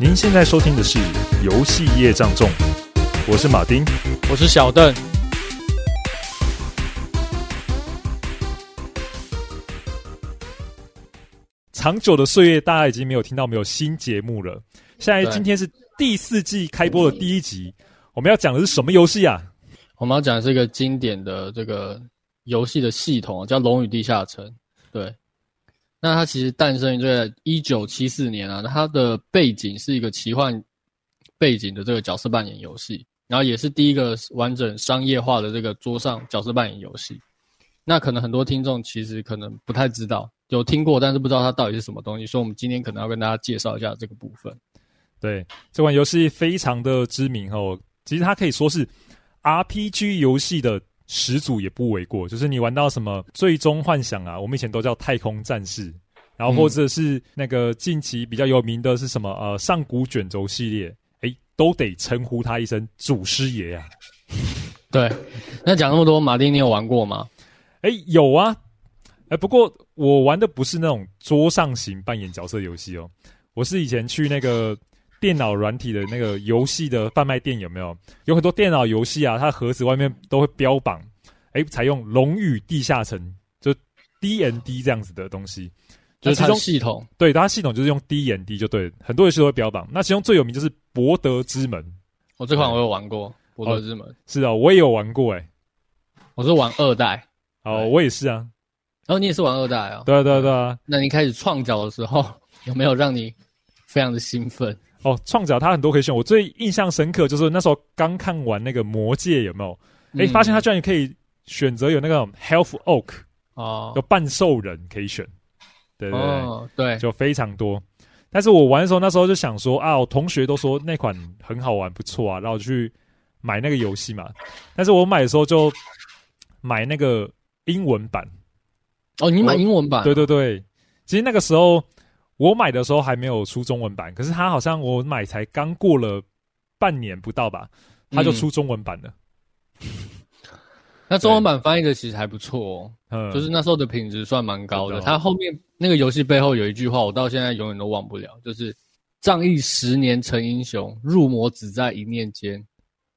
您现在收听的是《游戏业障重》，我是马丁，我是小邓。长久的岁月，大家已经没有听到没有新节目了。现在今天是第四季开播的第一集，我们要讲的是什么游戏啊？我们要讲的是一个经典的这个游戏的系统，叫《龙与地下城》。对，那它其实诞生于这个一九七四年啊，它的背景是一个奇幻背景的这个角色扮演游戏，然后也是第一个完整商业化的这个桌上角色扮演游戏。那可能很多听众其实可能不太知道。有听过，但是不知道它到底是什么东西，所以我们今天可能要跟大家介绍一下这个部分。对，这款游戏非常的知名哦，其实它可以说是 RPG 游戏的始祖也不为过。就是你玩到什么《最终幻想》啊，我们以前都叫《太空战士》，然后或者是那个近期比较有名的是什么呃《上古卷轴》系列，诶，都得称呼他一声祖师爷啊。对，那讲那么多，马丁，你有玩过吗？诶，有啊。哎，不过我玩的不是那种桌上型扮演角色游戏哦，我是以前去那个电脑软体的那个游戏的贩卖店，有没有？有很多电脑游戏啊，它盒子外面都会标榜，哎，采用《龙与地下城》就 D N D 这样子的东西，就是它系统。对，它系统就是用 D N D 就对，很多游戏都会标榜。那其中最有名就是《博德之门》，我这款我有玩过，《博德之门》哦。是啊，我也有玩过，哎，我是玩二代。哦，我也是啊。然后、哦、你也是玩二代啊？对啊对啊对啊。那你开始创角的时候，有没有让你非常的兴奋？哦，创角它很多可以选，我最印象深刻就是那时候刚看完那个魔戒，有没有？哎、嗯，发现它居然可以选择有那个 Health Oak 哦，有半兽人可以选，对对对，哦、对，就非常多。但是我玩的时候，那时候就想说啊，我同学都说那款很好玩，不错啊，然后去买那个游戏嘛。但是我买的时候就买那个英文版。哦，你买英文版？对对对，其实那个时候我买的时候还没有出中文版，可是他好像我买才刚过了半年不到吧，他就出中文版了。嗯、那中文版翻译的其实还不错哦，嗯，就是那时候的品质算蛮高的。他后面那个游戏背后有一句话，我到现在永远都忘不了，就是“仗义十年成英雄，入魔只在一念间”。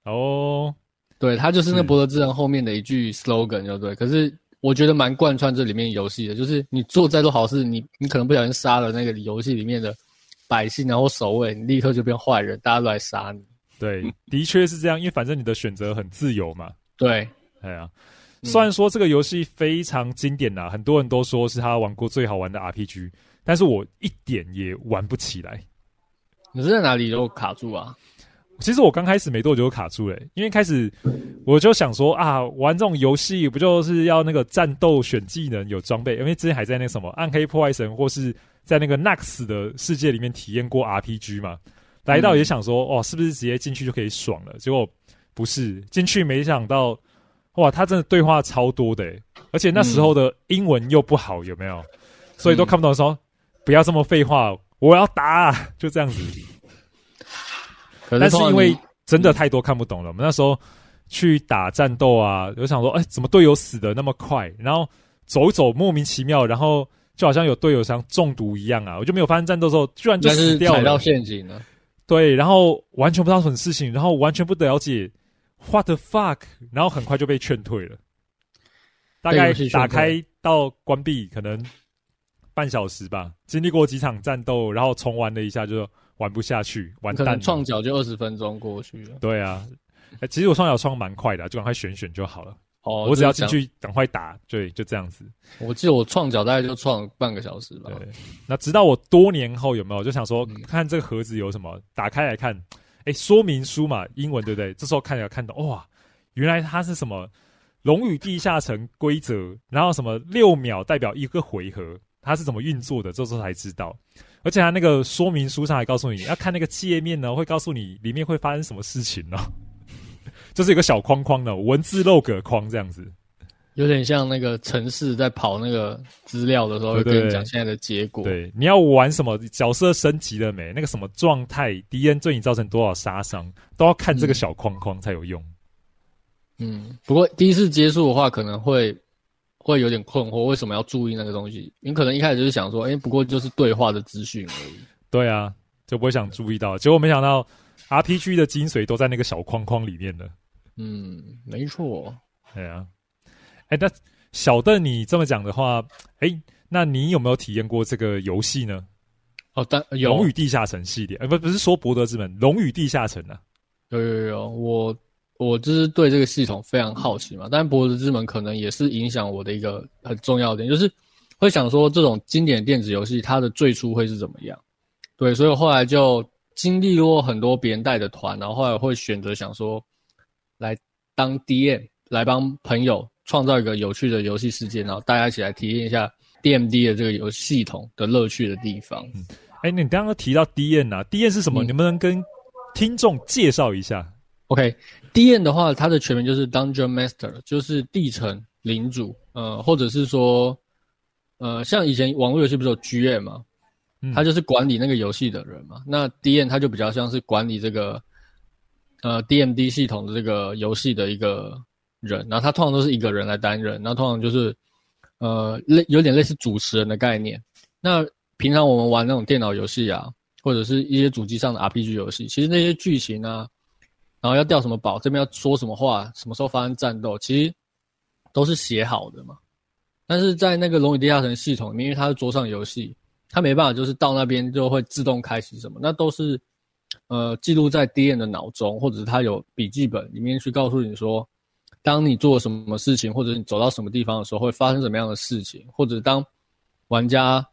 哦，对，他就是那个博德之人后面的一句 slogan，就对。可是。我觉得蛮贯穿这里面游戏的，就是你做再多好事，你你可能不小心杀了那个游戏里面的百姓，然后守卫，你立刻就变坏人，大家都来杀你。对，的确是这样，因为反正你的选择很自由嘛。对，哎呀，虽然说这个游戏非常经典呐，很多人都说是他玩过最好玩的 RPG，但是我一点也玩不起来。你是在哪里都卡住啊？其实我刚开始没多久就卡住了，因为开始我就想说啊，玩这种游戏不就是要那个战斗选技能有装备？因为之前还在那什么暗黑破坏神或是在那个 Nax 的世界里面体验过 RPG 嘛，来到也想说哦，是不是直接进去就可以爽了？结果不是，进去没想到哇，他真的对话超多的，而且那时候的英文又不好，有没有？所以都看不懂，说不要这么废话，我要打，就这样子。但是因为真的太多看不懂了，我们那时候去打战斗啊，就想说，哎，怎么队友死的那么快？然后走一走莫名其妙，然后就好像有队友像中毒一样啊！我就没有发生战斗的时候，居然就死掉了，踩到陷阱了。对，然后完全不知道什么事情，然后完全不了解 what the fuck，然后很快就被劝退了。大概打开到关闭可能半小时吧，经历过几场战斗，然后重玩了一下就。玩不下去，完蛋！可能创角就二十分钟过去了。对啊，欸、其实我创角创蛮快的，就赶快选选就好了。哦，我只要进去赶快打，对，就这样子。我记得我创角大概就创半个小时吧。对，那直到我多年后有没有就想说，看这个盒子有什么，打开来看，哎、欸，说明书嘛，英文对不对？这时候看了看到，哇，原来它是什么《龙与地下城》规则，然后什么六秒代表一个回合，它是怎么运作的？这时候才知道。而且他那个说明书上还告诉你，要看那个界面呢，会告诉你里面会发生什么事情呢？就是一个小框框的文字 log 框这样子，有点像那个城市在跑那个资料的时候，会跟你讲现在的结果。对，对，你要玩什么角色升级了没？那个什么状态，敌人对你造成多少杀伤，都要看这个小框框才有用。嗯，不过第一次接触的话，可能会。会有点困惑，为什么要注意那个东西？你可能一开始就是想说，哎，不过就是对话的资讯而已。对啊，就不会想注意到。结果没想到 RPG 的精髓都在那个小框框里面了。嗯，没错。对啊，哎，那小邓，你这么讲的话，哎，那你有没有体验过这个游戏呢？哦，但有龙与地下城系列，呃，不，不是说博德之门，龙与地下城啊。有有有，我我就是对这个系统非常好奇嘛。但博德之门可能也是影响我的一个很重要的点，就是会想说这种经典电子游戏它的最初会是怎么样？对，所以我后来就经历过很多别人带的团，然后后来会选择想说来当 DM，来帮朋友创造一个有趣的游戏世界，然后大家一起来体验一下 DMD 的这个游戏系统的乐趣的地方。嗯，哎，你刚刚提到 DM 啊，DM 是什么？嗯，能不能跟听众介绍一下，OK，DM 的话，它的全名就是 Dungeon Master，就是地城领主，呃，或者是说，呃，像以前网络游戏不是有 GM 嘛，他就是管理那个游戏的人嘛。嗯、那 DM 他就比较像是管理这个，呃，DMD 系统的这个游戏的一个人，然后他通常都是一个人来担任，然后通常就是，呃，类有点类似主持人的概念。那平常我们玩那种电脑游戏啊。或者是一些主机上的 RPG 游戏，其实那些剧情啊，然后要掉什么宝，这边要说什么话，什么时候发生战斗，其实都是写好的嘛。但是在那个《龙与地下城》系统里面，因为它是桌上游戏，它没办法就是到那边就会自动开启什么，那都是呃记录在 DM 的脑中，或者是他有笔记本里面去告诉你说，当你做什么事情，或者你走到什么地方的时候，会发生什么样的事情，或者当玩家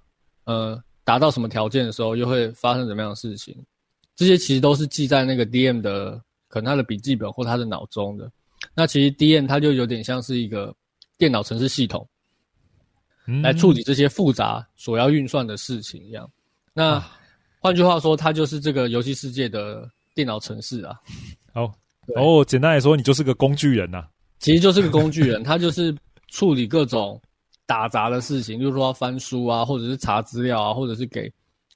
呃。达到什么条件的时候，又会发生什么样的事情？这些其实都是记在那个 DM 的可能他的笔记本或他的脑中的。那其实 D N 它就有点像是一个电脑程式系统，来处理这些复杂所要运算的事情一样。那换句话说，它就是这个游戏世界的电脑程式啊。好，哦，简单来说，你就是个工具人呐。其实就是个工具人，他就是处理各种。打杂的事情，就是说要翻书啊，或者是查资料啊，或者是给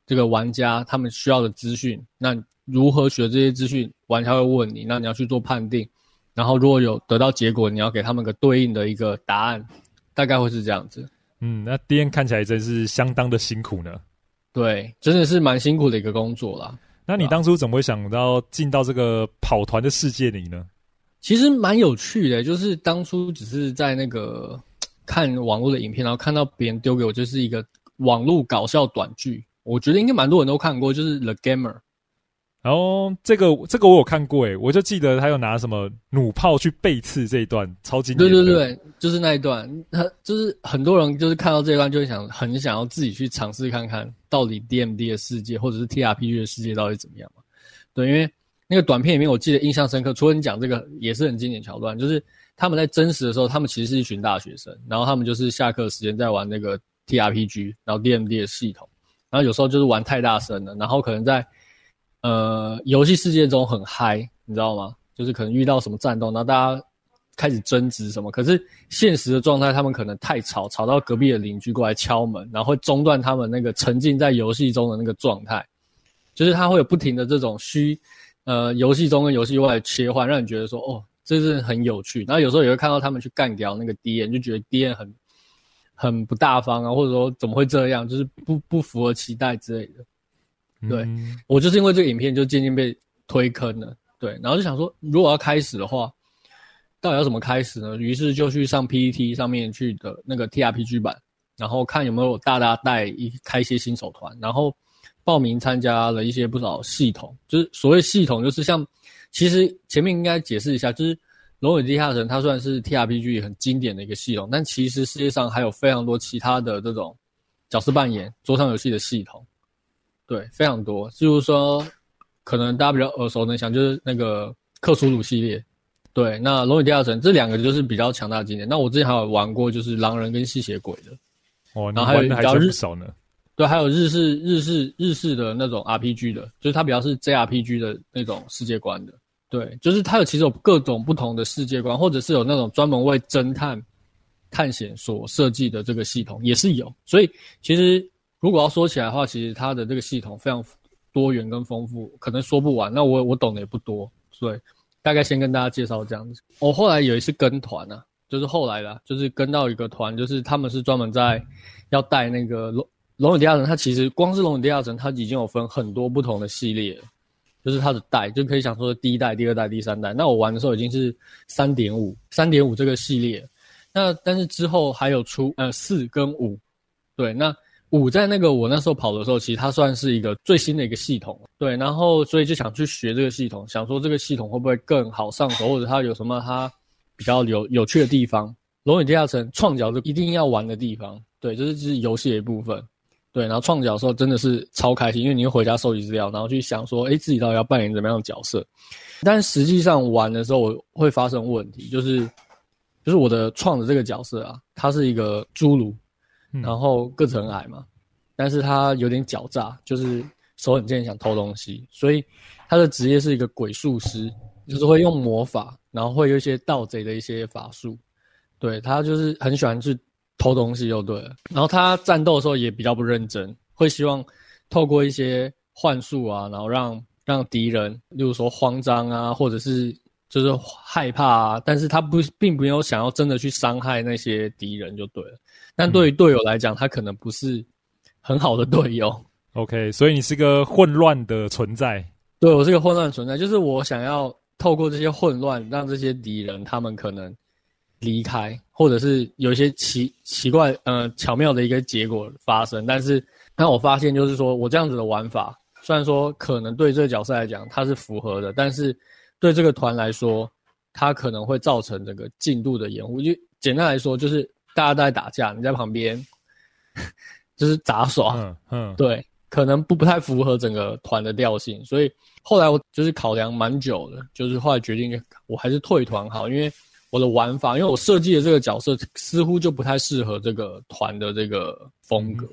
这个玩家他们需要的资讯。那如何学这些资讯？玩家会问你，那你要去做判定。然后如果有得到结果，你要给他们个对应的一个答案，大概会是这样子。嗯，那 D N 看起来真是相当的辛苦呢。对，真的是蛮辛苦的一个工作啦。那你当初怎么会想到进到这个跑团的世界里呢？其实蛮有趣的，就是当初只是在那个。看网络的影片，然后看到别人丢给我，就是一个网络搞笑短剧。我觉得应该蛮多人都看过，就是《The Gamer》。然后这个这个我有看过，诶，我就记得他有拿什么弩炮去背刺这一段，超经典。对对对，就是那一段。他就是很多人就是看到这一段，就会想很想要自己去尝试看看，到底 DMD 的世界或者是 TRPG 的世界到底怎么样嘛？对，因为那个短片里面，我记得印象深刻。除了你讲这个，也是很经典桥段，就是。他们在真实的时候，他们其实是一群大学生，然后他们就是下课时间在玩那个 TRPG，然后 DMD 的系统，然后有时候就是玩太大声了，然后可能在呃游戏世界中很嗨，你知道吗？就是可能遇到什么战斗，然后大家开始争执什么，可是现实的状态，他们可能太吵，吵到隔壁的邻居过来敲门，然后会中断他们那个沉浸在游戏中的那个状态，就是他会有不停的这种虚呃游戏中跟游戏外切换，让你觉得说哦。这是很有趣，然后有时候也会看到他们去干掉那个 DM，就觉得 DM 很很不大方啊，或者说怎么会这样，就是不不符合期待之类的。对、我就是因为这个影片就渐渐被推坑了，对，然后就想说，如果要开始的话，到底要怎么开始呢？于是就去上 PPT 上面去的那个 TRPG 版，然后看有没有大大带一开一些新手团，然后报名参加了一些不少系统，就是所谓系统，就是像。其实前面应该解释一下，就是《龙与地下城》它算是 TRPG 很经典的一个系统，但其实世界上还有非常多其他的这种角色扮演桌上游戏的系统，对，非常多。就是说，可能大家比较耳熟能详，就是那个克苏鲁系列，对。那《龙与地下城》这两个就是比较强大的经典。那我之前还有玩过，就是狼人跟吸血鬼的，哦，然后还有比较日少呢，对，还有日式日式日式的那种 RPG 的，就是它比较是 JRPG 的那种世界观的。对，就是它有其实有各种不同的世界观，或者是有那种专门为侦探探险所设计的这个系统也是有。所以其实如果要说起来的话，其实它的这个系统非常多元跟丰富，可能说不完。那我我懂的也不多，所以大概先跟大家介绍这样子。我后来有一次跟团啊，就是后来啦，就是跟到一个团，就是他们是专门在要带那个龙龙与地下城它其实光是龙与地下城，它已经有分很多不同的系列，就是它的代就可以想说第一代、第二代、第三代。那我玩的时候已经是三点五、三点五这个系列。那但是之后还有出呃四跟五，对，那五在那个我那时候跑的时候，其实它算是一个最新的一个系统，对，然后所以就想去学这个系统，想说这个系统会不会更好上手，或者它有什么它比较有有趣的地方。龙与地下城创角是一定要玩的地方，对，这、是这是游戏的一部分，对，然后创角的时候真的是超开心，因为你会回家收集资料，然后去想说，诶，自己到底要扮演怎么样的角色，但实际上玩的时候我会发生问题，就是。就是我的创的这个角色啊，他是一个侏儒，然后个子很矮嘛，但是他有点狡诈，就是手很贱，想偷东西，所以他的职业是一个鬼术师，就是会用魔法，然后会有一些盗贼的一些法术，对，他就是很喜欢去偷东西，就对了。然后他战斗的时候也比较不认真，会希望透过一些幻术啊，然后让让敌人，例如说慌张啊，或者是。就是害怕啊，但是他不并没有想要真的去伤害那些敌人就对了。但对于队友来讲，他可能不是很好的队友。OK，所以你是个混乱的存在。对，我是个混乱的存在，就是我想要透过这些混乱，让这些敌人他们可能离开，或者是有一些奇奇怪呃巧妙的一个结果发生。但是，那我发现就是说我这样子的玩法，虽然说可能对这个角色来讲它是符合的，但是。对这个团来说，它可能会造成这个进度的延误。就简单来说，就是大家都在打架，你在旁边就是杂耍，嗯嗯，对，可能不不太符合整个团的调性。所以后来我就是考量蛮久的，就是后来决定我还是退团好，因为我的玩法，因为我设计的这个角色似乎就不太适合这个团的这个风格。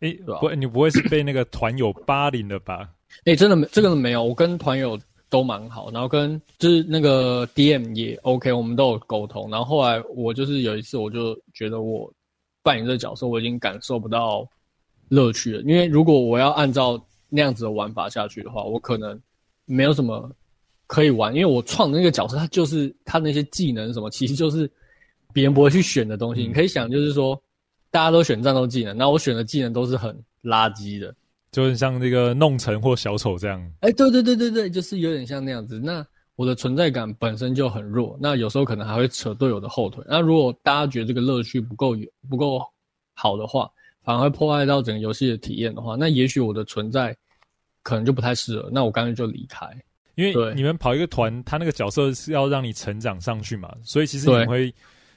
哎、嗯，不，你不会是被那个团友霸凌了吧？哎，真的没，这个没有，我跟团友。都蛮好，然后跟就是那个 DM 也 OK，我们都有沟通。然后后来我就是有一次，我就觉得我扮演这个角色，我已经感受不到乐趣了。因为如果我要按照那样子的玩法下去的话，我可能没有什么可以玩。因为我创的那个角色，他就是他那些技能什么，其实就是别人不会去选的东西。你可以想，就是说大家都选战斗技能，那我选的技能都是很垃圾的。就很像那个弄臣或小丑这样，哎、欸，对对对对对，就是有点像那样子。那我的存在感本身就很弱，那有时候可能还会扯队友的后腿。那如果大家觉得这个乐趣不够不够好的话，反而会破坏到整个游戏的体验的话，那也许我的存在可能就不太适合。那我干脆就离开。因为你们跑一个团，他那个角色是要让你成长上去嘛，所以其实你们会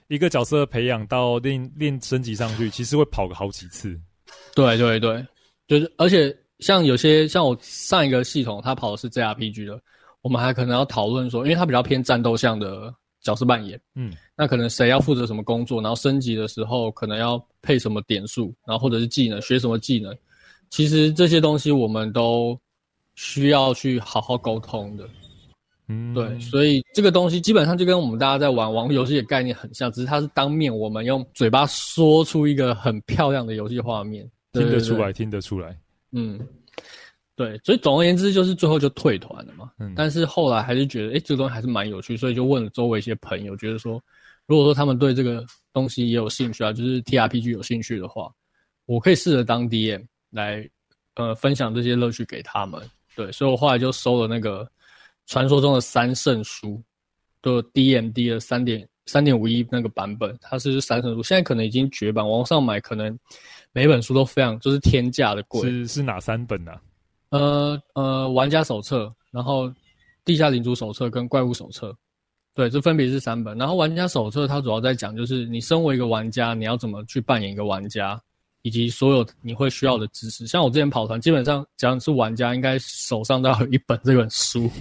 一个角色培养到练练升级上去，其实会跑个好几次。对对对。就是，而且像有些像我上一个系统，它跑的是 JRPG 的，我们还可能要讨论说，因为它比较偏战斗向的角色扮演，嗯，那可能谁要负责什么工作，然后升级的时候可能要配什么点数，然后或者是技能，学什么技能，其实这些东西我们都需要去好好沟通的，嗯，对，所以这个东西基本上就跟我们大家在玩网络游戏的概念很像，只是它是当面我们用嘴巴说出一个很漂亮的游戏画面。听得出来，听得出来。嗯，对，所以总而言之，就是最后就退团了嘛。嗯，但是后来还是觉得，哎，这个东西还是蛮有趣，所以就问了周围一些朋友，觉得说，如果说他们对这个东西也有兴趣啊，就是 TRPG 有兴趣的话，我可以试着当 DM 来，呃，分享这些乐趣给他们。对，所以我后来就收了那个传说中的三圣书，就 DMD 的三点三点五一那个版本，它是三圣书，现在可能已经绝版，网上买可能。每本书都非常就是天价的贵，是是哪三本呢？啊？呃呃，玩家手册，然后地下领主手册跟怪物手册，对，这分别是三本。然后玩家手册它主要在讲就是你身为一个玩家，你要怎么去扮演一个玩家，以及所有你会需要的知识。像我之前跑团，基本上只要是玩家，应该手上都要有一本这本书，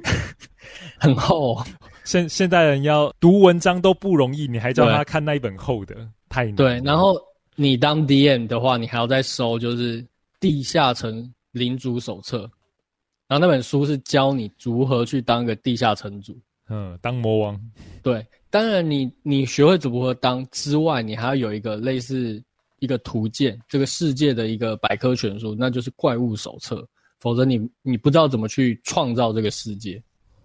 很厚。现现代人要读文章都不容易，你还叫他看那一本厚的，太难。对，然后。你当 DM 的话，你还要再收，就是《地下城领主手册》，然后那本书是教你如何去当个地下城主，嗯，当魔王。对，当然你你学会如何当之外，你还要有一个类似一个图鉴，这个世界的一个百科全书，那就是怪物手册。否则你你不知道怎么去创造这个世界，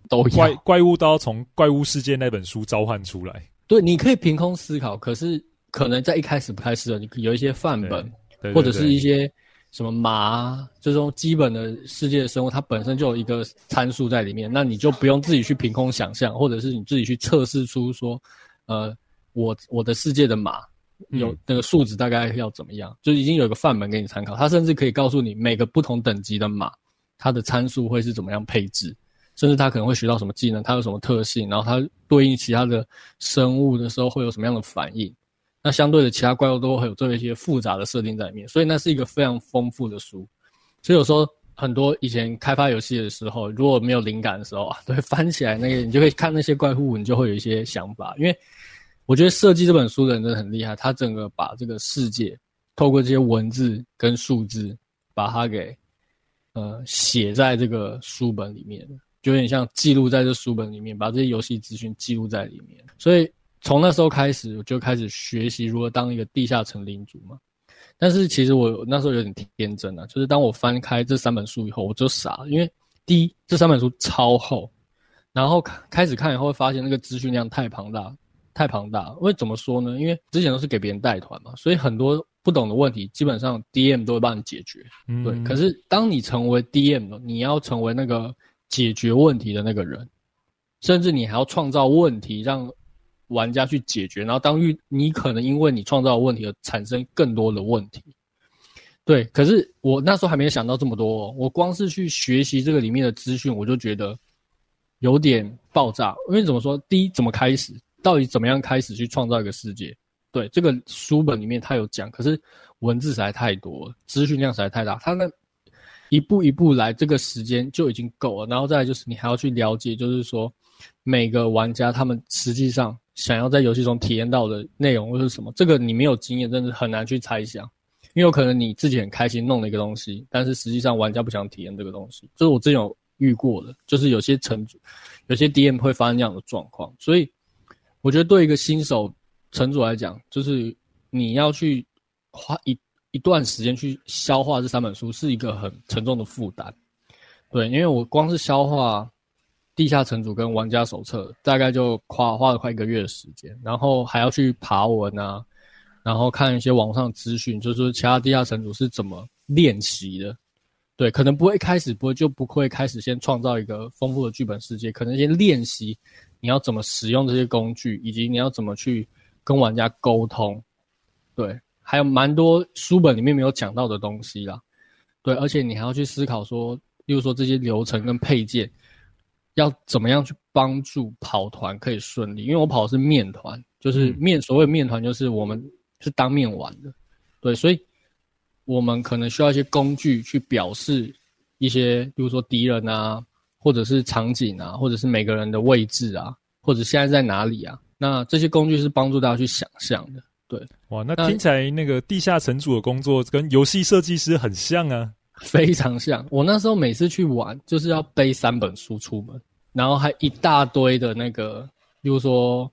都怪怪物都要从怪物世界那本书召唤出来。对，你可以凭空思考，可是。可能在一开始不太适合，你有一些范本，对对对，或者是一些什么马这种基本的世界的生物，它本身就有一个参数在里面，那你就不用自己去凭空想象，或者是你自己去测试出说，呃，我我的世界的马有那个数值大概要怎么样，嗯、就已经有一个范本给你参考，它甚至可以告诉你每个不同等级的马，它的参数会是怎么样配置。甚至他可能会学到什么技能，它有什么特性，然后它对应其他的生物的时候会有什么样的反应。那相对的，其他怪物都会有这一些复杂的设定在里面，所以那是一个非常丰富的书。所以有时候很多以前开发游戏的时候，如果没有灵感的时候啊，都会翻起来那个，你就会看那些怪物，你就会有一些想法。因为我觉得设计这本书的人真的很厉害，他整个把这个世界透过这些文字跟数字，把它给呃写在这个书本里面。就有点像记录在这书本里面，把这些游戏资讯记录在里面。所以从那时候开始，我就开始学习如何当一个地下城领主嘛。但是其实我那时候有点天真啊，就是当我翻开这三本书以后，我就傻了，因为第一，这三本书超厚，然后开始看以后会发现那个资讯量太庞大，太庞大。因为怎么说呢？因为之前都是给别人带团嘛，所以很多不懂的问题，基本上 DM 都会帮你解决。嗯，对。可是当你成为 DM 了，你要成为那个。解决问题的那个人，甚至你还要创造问题，让玩家去解决。然后当遇你可能因为你创造的问题而产生更多的问题。对，可是我那时候还没有想到这么多。我光是去学习这个里面的资讯，我就觉得有点爆炸。因为怎么说？第一，怎么开始？到底怎么样开始去创造一个世界？对，这个书本里面他有讲，可是文字实在太多，资讯量实在太大。他那。一步一步来，这个时间就已经够了。然后再就是，你还要去了解，就是说每个玩家他们实际上想要在游戏中体验到的内容会是什么。这个你没有经验，真的很难去猜想。因为有可能你自己很开心弄了一个东西，但是实际上玩家不想体验这个东西。这是我之前有遇过的，就是有些城主、有些 DM 会发生这样的状况。所以我觉得对一个新手城主来讲，就是你要去花一。一段时间去消化这三本书是一个很沉重的负担，对，因为我光是消化《地下城主》跟《玩家手册》，大概就花花了快一个月的时间，然后还要去爬文啊，然后看一些网上资讯，就是说其他地下城主是怎么练习的，对，可能不会开始不会就不会开始先创造一个丰富的剧本世界，可能先练习你要怎么使用这些工具，以及你要怎么去跟玩家沟通，对。还有蛮多书本里面没有讲到的东西啦，对，而且你还要去思考说，例如说这些流程跟配件要怎么样去帮助跑团可以顺利。因为我跑的是面团，就是面，所谓面团就是我们是当面玩的，对，所以我们可能需要一些工具去表示一些，比如说敌人啊，或者是场景啊，或者是每个人的位置啊，或者现在在哪里啊，那这些工具是帮助大家去想象的。对，哇，那听起来那个地下城主的工作跟游戏设计师很像啊，非常像。我那时候每次去玩，就是要背三本书出门，然后还一大堆的那个，比如说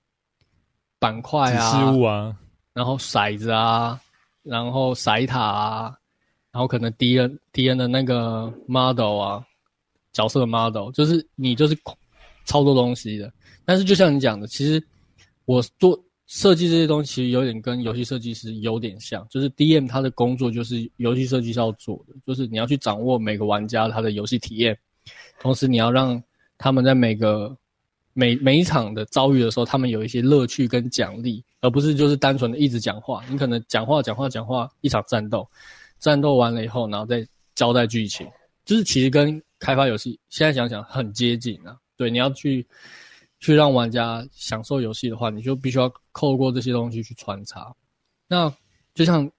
板块啊、事物啊，然后骰子啊，然后骰塔啊，然后可能敌人敌人的那个 model 啊，角色的 model，就是你就是超多东西的。但是就像你讲的，其实我做。设计这些东西其实有点跟游戏设计师有点像，就是 DM 他的工作就是游戏设计师要做的，就是你要去掌握每个玩家他的游戏体验，同时你要让他们在每个每每一场的遭遇的时候，他们有一些乐趣跟奖励，而不是就是单纯的一直讲话。你可能讲话讲话讲话，一场战斗，战斗完了以后，然后再交代剧情，就是其实跟开发游戏现在想想很接近啊。对，你要去。去让玩家享受游戏的话，你就必须要透过这些东西去穿插。那就像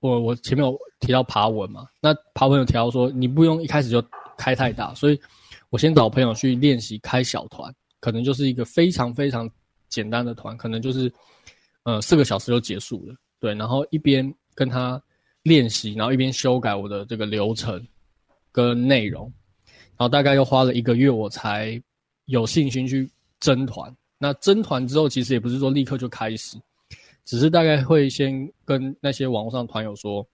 我我前面有提到爬文嘛，那爬文有提到说你不用一开始就开太大，所以我先找朋友去练习开小团，可能就是一个非常非常简单的团，可能就是呃四个小时就结束了。对，然后一边跟他练习，然后一边修改我的这个流程跟内容，然后大概又花了一个月，我才有信心去。征团，那征团之后，其实也不是说立刻就开始，只是大概会先跟那些网络上团友说，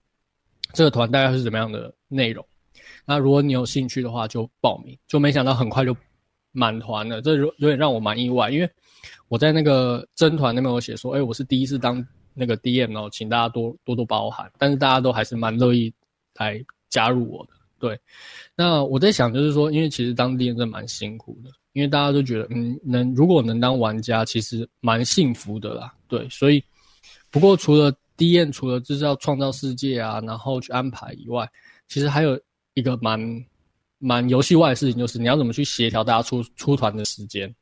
这个团大概是怎么样的内容。那如果你有兴趣的话，就报名。就没想到很快就满团了，这有有点让我蛮意外，因为我在那个征团那边有写说，哎，我是第一次当那个 DM，哦请大家多多多包涵。但是大家都还是蛮乐意来加入我的。对，那我在想就是说，因为其实当 DM 真蛮辛苦的，因为大家都觉得，嗯，能如果能当玩家，其实蛮幸福的啦。对，所以不过除了 DM，除了就是要创造世界啊，然后去安排以外，其实还有一个蛮蛮游戏外的事情，就是你要怎么去协调大家出出团的时间。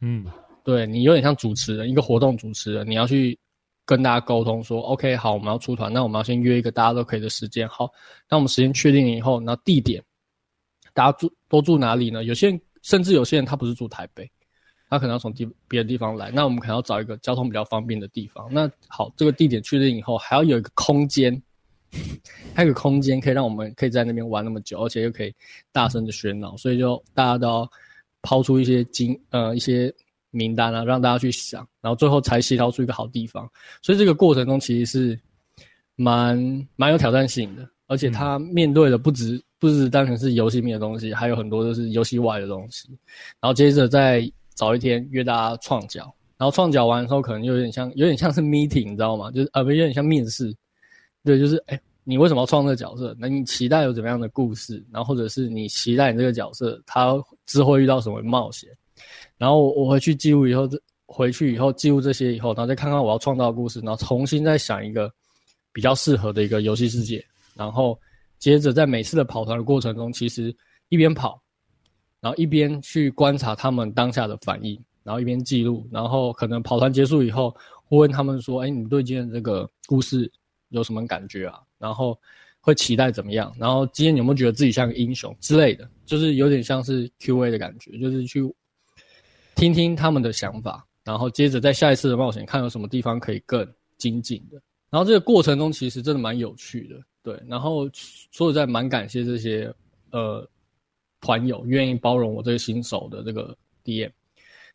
嗯。对，你有点像主持人，一个活动主持人，你要去跟大家沟通说，OK，好，我们要出团，那我们要先约一个大家都可以的时间。好，那我们时间确定以后，那地点，大家住都住哪里呢？有些人甚至有些人他不是住台北，他可能要从地别的地方来，那我们可能要找一个交通比较方便的地方。那好，这个地点确定以后，还要有一个空间，还有个空间可以让我们可以在那边玩那么久，而且又可以大声的喧闹，所以就大家都要抛出一些经呃一些。名单啊，让大家去想，然后最后才协调出一个好地方。所以这个过程中其实是蛮蛮有挑战性的，而且他面对的不止不止单纯是游戏面的东西，还有很多都是游戏外的东西。然后接着再找一天约大家创角，然后创角完的时候可能有点像有点像是 meeting，你知道吗？就是呃不有点像面试，对，就是哎、你为什么要创这个角色？那你期待有怎么样的故事？然后或者是你期待你这个角色他之后遇到什么冒险？然后我回去记录以后，回去以后记录这些以后，然后再看看我要创造的故事，然后重新再想一个比较适合的一个游戏世界，然后接着在每次的跑团的过程中，其实一边跑，然后一边去观察他们当下的反应，然后一边记录，然后可能跑团结束以后，会问他们说：“哎，你对今天这个故事有什么感觉啊？”然后会期待怎么样？然后今天有没有觉得自己像个英雄之类的？就是有点像是 QA 的感觉，就是去。听听他们的想法，然后接着在下一次的冒险看有什么地方可以更精进的。然后这个过程中其实真的蛮有趣的，对。然后说实在蛮感谢这些呃团友愿意包容我这个新手的这个 DM。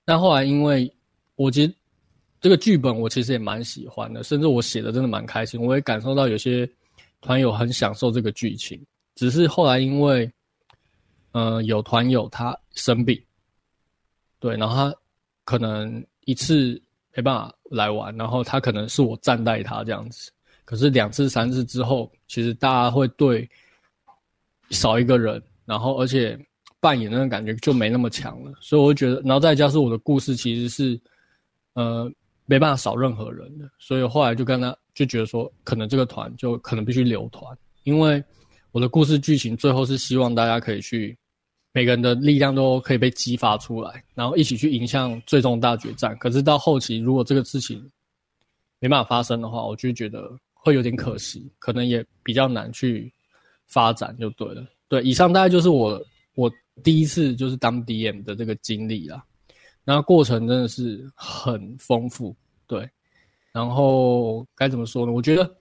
但后来因为我觉得这个剧本我其实也蛮喜欢的，甚至我写的真的蛮开心，我也感受到有些团友很享受这个剧情。只是后来因为呃有团友他生病。对，然后他可能一次没办法来玩，然后他可能是我暂代他这样子。可是两次、三次之后，其实大家会对少一个人，然后而且扮演那种感觉就没那么强了。所以我觉得，然后再加上我的故事其实是呃没办法少任何人的，所以后来就跟他就觉得说，可能这个团就可能必须留团，因为我的故事剧情最后是希望大家可以去。每个人的力量都可以被激发出来，然后一起去迎向最终大决战。可是到后期，如果这个事情没办法发生的话，我就觉得会有点可惜，可能也比较难去发展，就对了。对，以上大概就是我我第一次就是当 DM 的这个经历啦。那过程真的是很丰富，对。然后该怎么说呢？我觉得，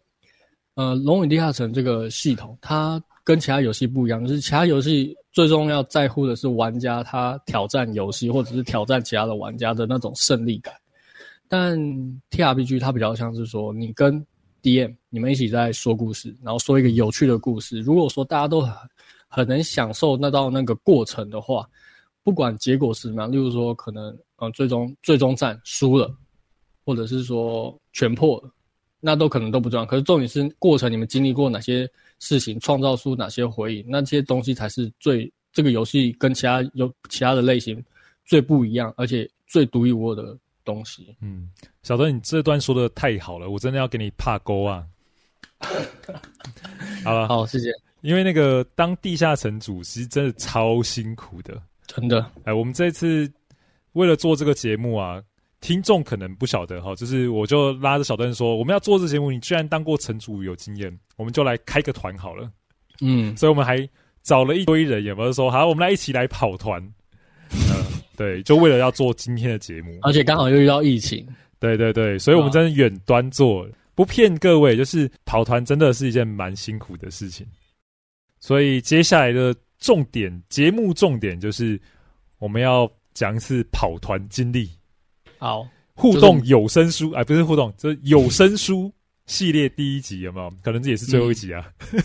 呃，《龙与地下城》这个系统，它跟其他游戏不一样，就是其他游戏。最重要在乎的是玩家他挑战游戏或者是挑战其他的玩家的那种胜利感，但 TRPG 它比较像是说你跟 DM 你们一起在说故事，然后说一个有趣的故事。如果说大家都很很能享受那到那个过程的话，不管结果是什么样，例如说可能呃最终最终战输了，或者是说全破了，那都可能都不重要。可是重点是过程你们经历过哪些事情创造出哪些回忆？那些东西才是最这个游戏跟其他有其他的类型最不一样，而且最独一无二的东西。嗯，小德，你这段说的太好了，我真的要给你怕勾啊！好了，好，谢谢。因为那个当地下城主，其实真的超辛苦的，真的。哎，我们这次为了做这个节目啊。听众可能不晓得哈，就是我就拉着小邓说，我们要做这节目，你居然当过城主有经验，我们就来开个团好了。嗯，所以我们还找了一堆人，也不是说好，我们来一起来跑团。嗯，对，就为了要做今天的节目，而且刚好又遇到疫情。对对对，所以我们真的远端做，不骗各位，就是跑团真的是一件蛮辛苦的事情。所以接下来的重点节目重点就是我们要讲一次跑团经历。好，互动有声书，哎，不是互动，这是有声书系列第一集有没有？可能这也是最后一集啊。嗯、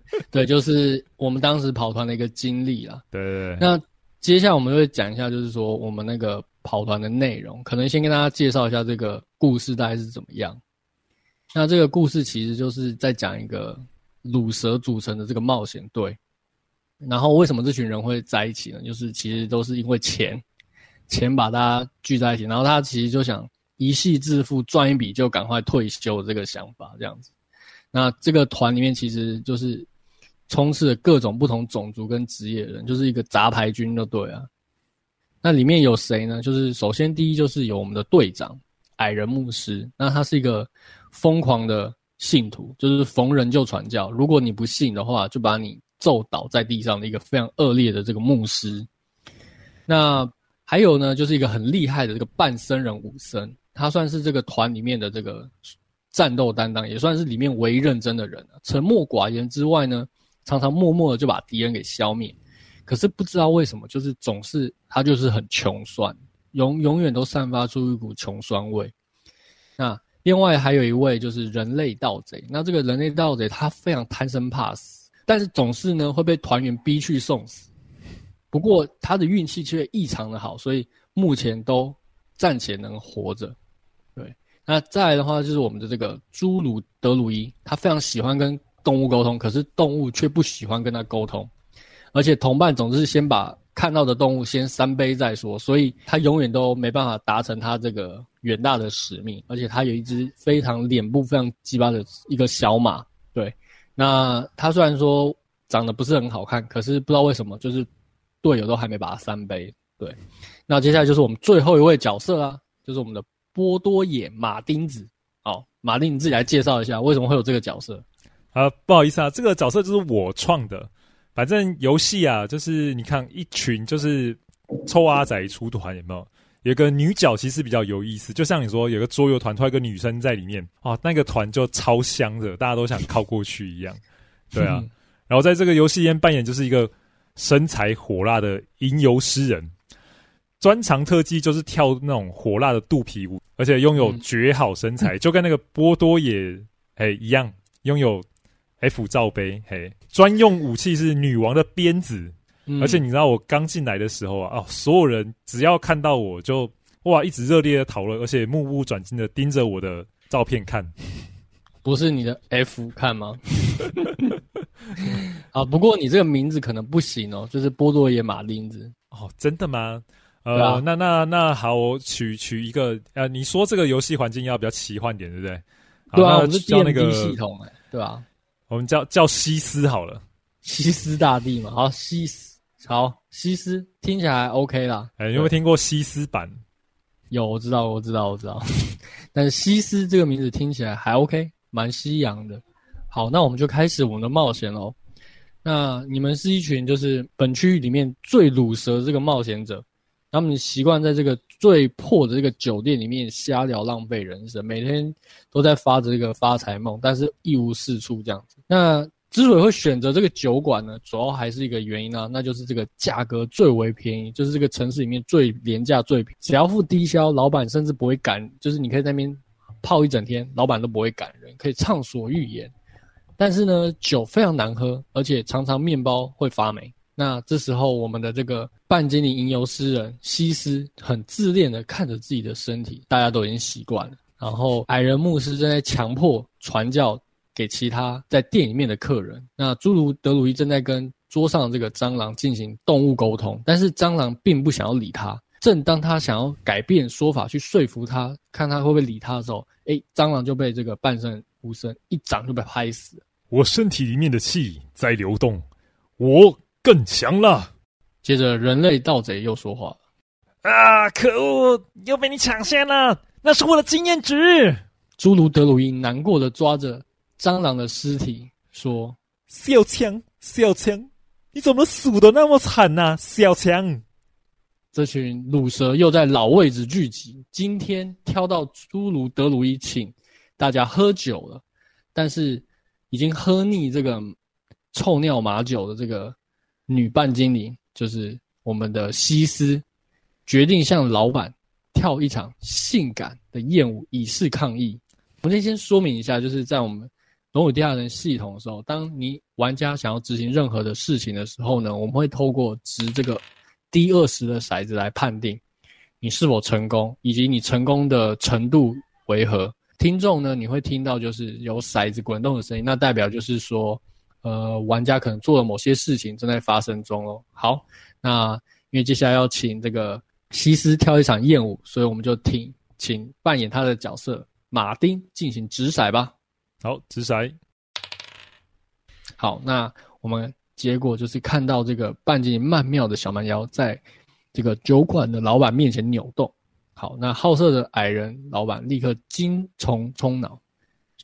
对，就是我们当时跑团的一个经历啦。对对对。那接下来我们会讲一下，就是说我们那个跑团的内容，可能先跟大家介绍一下这个故事大概是怎么样。那这个故事其实就是在讲一个卤蛇组成的这个冒险队。然后为什么这群人会在一起呢？就是其实都是因为钱，钱把大家聚在一起。然后他其实就想一夕致富，赚一笔就赶快退休这个想法这样子。那这个团里面其实就是充斥了各种不同种族跟职业的人，就是一个杂牌军，就对啊。那里面有谁呢？就是首先第一就是有我们的队长矮人牧师，那他是一个疯狂的信徒，就是逢人就传教。如果你不信的话，就把你揍倒在地上的一个非常恶劣的这个牧师。那还有呢，就是一个很厉害的这个半僧人武僧，他算是这个团里面的这个战斗担当，也算是里面唯一认真的人。沉默寡言之外呢，常常默默的就把敌人给消灭。可是不知道为什么，就是总是他就是很穷酸，永永远都散发出一股穷酸味。那另外还有一位就是人类盗贼，那这个人类盗贼他非常贪生怕死。但是总是呢会被团员逼去送死，不过他的运气却异常的好，所以目前都暂且能活着。对，那再来的话就是我们的这个朱鲁德鲁伊，他非常喜欢跟动物沟通，可是动物却不喜欢跟他沟通，而且同伴总是先把看到的动物先三杯再说，所以他永远都没办法达成他这个远大的使命。而且他有一只非常脸部非常鸡巴的一个小马，那他虽然说长得不是很好看，可是不知道为什么，就是队友都还没把他三杯。对，那接下来就是我们最后一位角色啊，就是我们的波多野马丁子。好，马丁你自己来介绍一下，为什么会有这个角色？啊，不好意思啊，这个角色就是我创的。反正游戏啊，就是你看一群就是臭阿仔出团，有没有？有个女角其实比较有意思，就像你说，有个桌游团，突然一个女生在里面，哦，那个团就超香的，大家都想靠过去一样，对啊。然后在这个游戏里面扮演就是一个身材火辣的吟游诗人，专长特技就是跳那种火辣的肚皮舞，而且拥有绝好身材，就跟那个波多野嘿一样，拥有 F 罩杯，嘿，专用武器是女王的鞭子。嗯、而且你知道我刚进来的时候啊，哦，所有人只要看到我就哇，一直热烈的讨论，而且目不转睛的盯着我的照片看，不是你的 F 看吗？啊，不过你这个名字可能不行哦，就是波多野马林子哦，真的吗？呃，啊、那那那好，我取取一个呃，你说这个游戏环境要比较奇幻点，对不对？对啊，我们是叫那个系统哎，对吧？我们叫叫西斯好了，西斯大帝嘛，好西斯。好，西斯听起来 OK 啦。哎、欸，你有没有听过西斯版？有，我知道，我知道，我知道。但是西斯这个名字听起来还 OK，蛮西洋的。好，那我们就开始我们的冒险喽。那你们是一群就是本区域里面最鲁蛇的这个冒险者，他们习惯在这个最破的这个酒店里面瞎聊，浪费人生，每天都在发着这个发财梦，但是一无是处这样子。那之所以会选择这个酒馆呢，主要还是一个原因啊，那就是这个价格最为便宜，就是这个城市里面最廉价、最便宜，只要付低消，老板甚至不会赶，就是你可以在那边泡一整天，老板都不会赶人，可以畅所欲言。但是呢，酒非常难喝，而且常常面包会发霉。那这时候，我们的这个半精灵吟游诗人西斯很自恋的看着自己的身体，大家都已经习惯了。然后矮人牧师正在强迫传教。给其他在店里面的客人，那侏儒德鲁伊正在跟桌上的这个蟑螂进行动物沟通，但是蟑螂并不想要理他。正当他想要改变说法去说服他，看他会不会理他的时候，诶，蟑螂就被这个半身无声一掌就被拍死了。我身体里面的气在流动，我更强了。接着，人类盗贼又说话了：“啊，可恶，又被你抢先了，那是我的经验值。”侏儒德鲁伊难过的抓着。蟑螂的尸体说：“小强，小强，你怎么死的那么惨呐、啊？小强，这群鲁蛇又在老位置聚集，今天挑到侏儒德鲁伊请大家喝酒了，但是已经喝腻这个臭尿马酒的这个女半精灵，就是我们的西斯，决定向老板跳一场性感的艳舞，以示抗议。我们先先说明一下，就是在我们。龙与地下城系统的时候，当你玩家想要执行任何的事情的时候呢，我们会透过掷这个 D20 的骰子来判定你是否成功，以及你成功的程度为何，听众呢，你会听到就是有骰子滚动的声音，那代表就是说，呃，玩家可能做了某些事情正在发生中哦。好，那因为接下来要请这个西斯跳一场艳舞，所以我们就听，请扮演他的角色马丁进行掷骰吧。好，掷骰。好，那我们结果就是看到这个半径曼妙的小蛮腰在这个酒馆的老板面前扭动。好，那好色的矮人老板立刻精虫冲脑，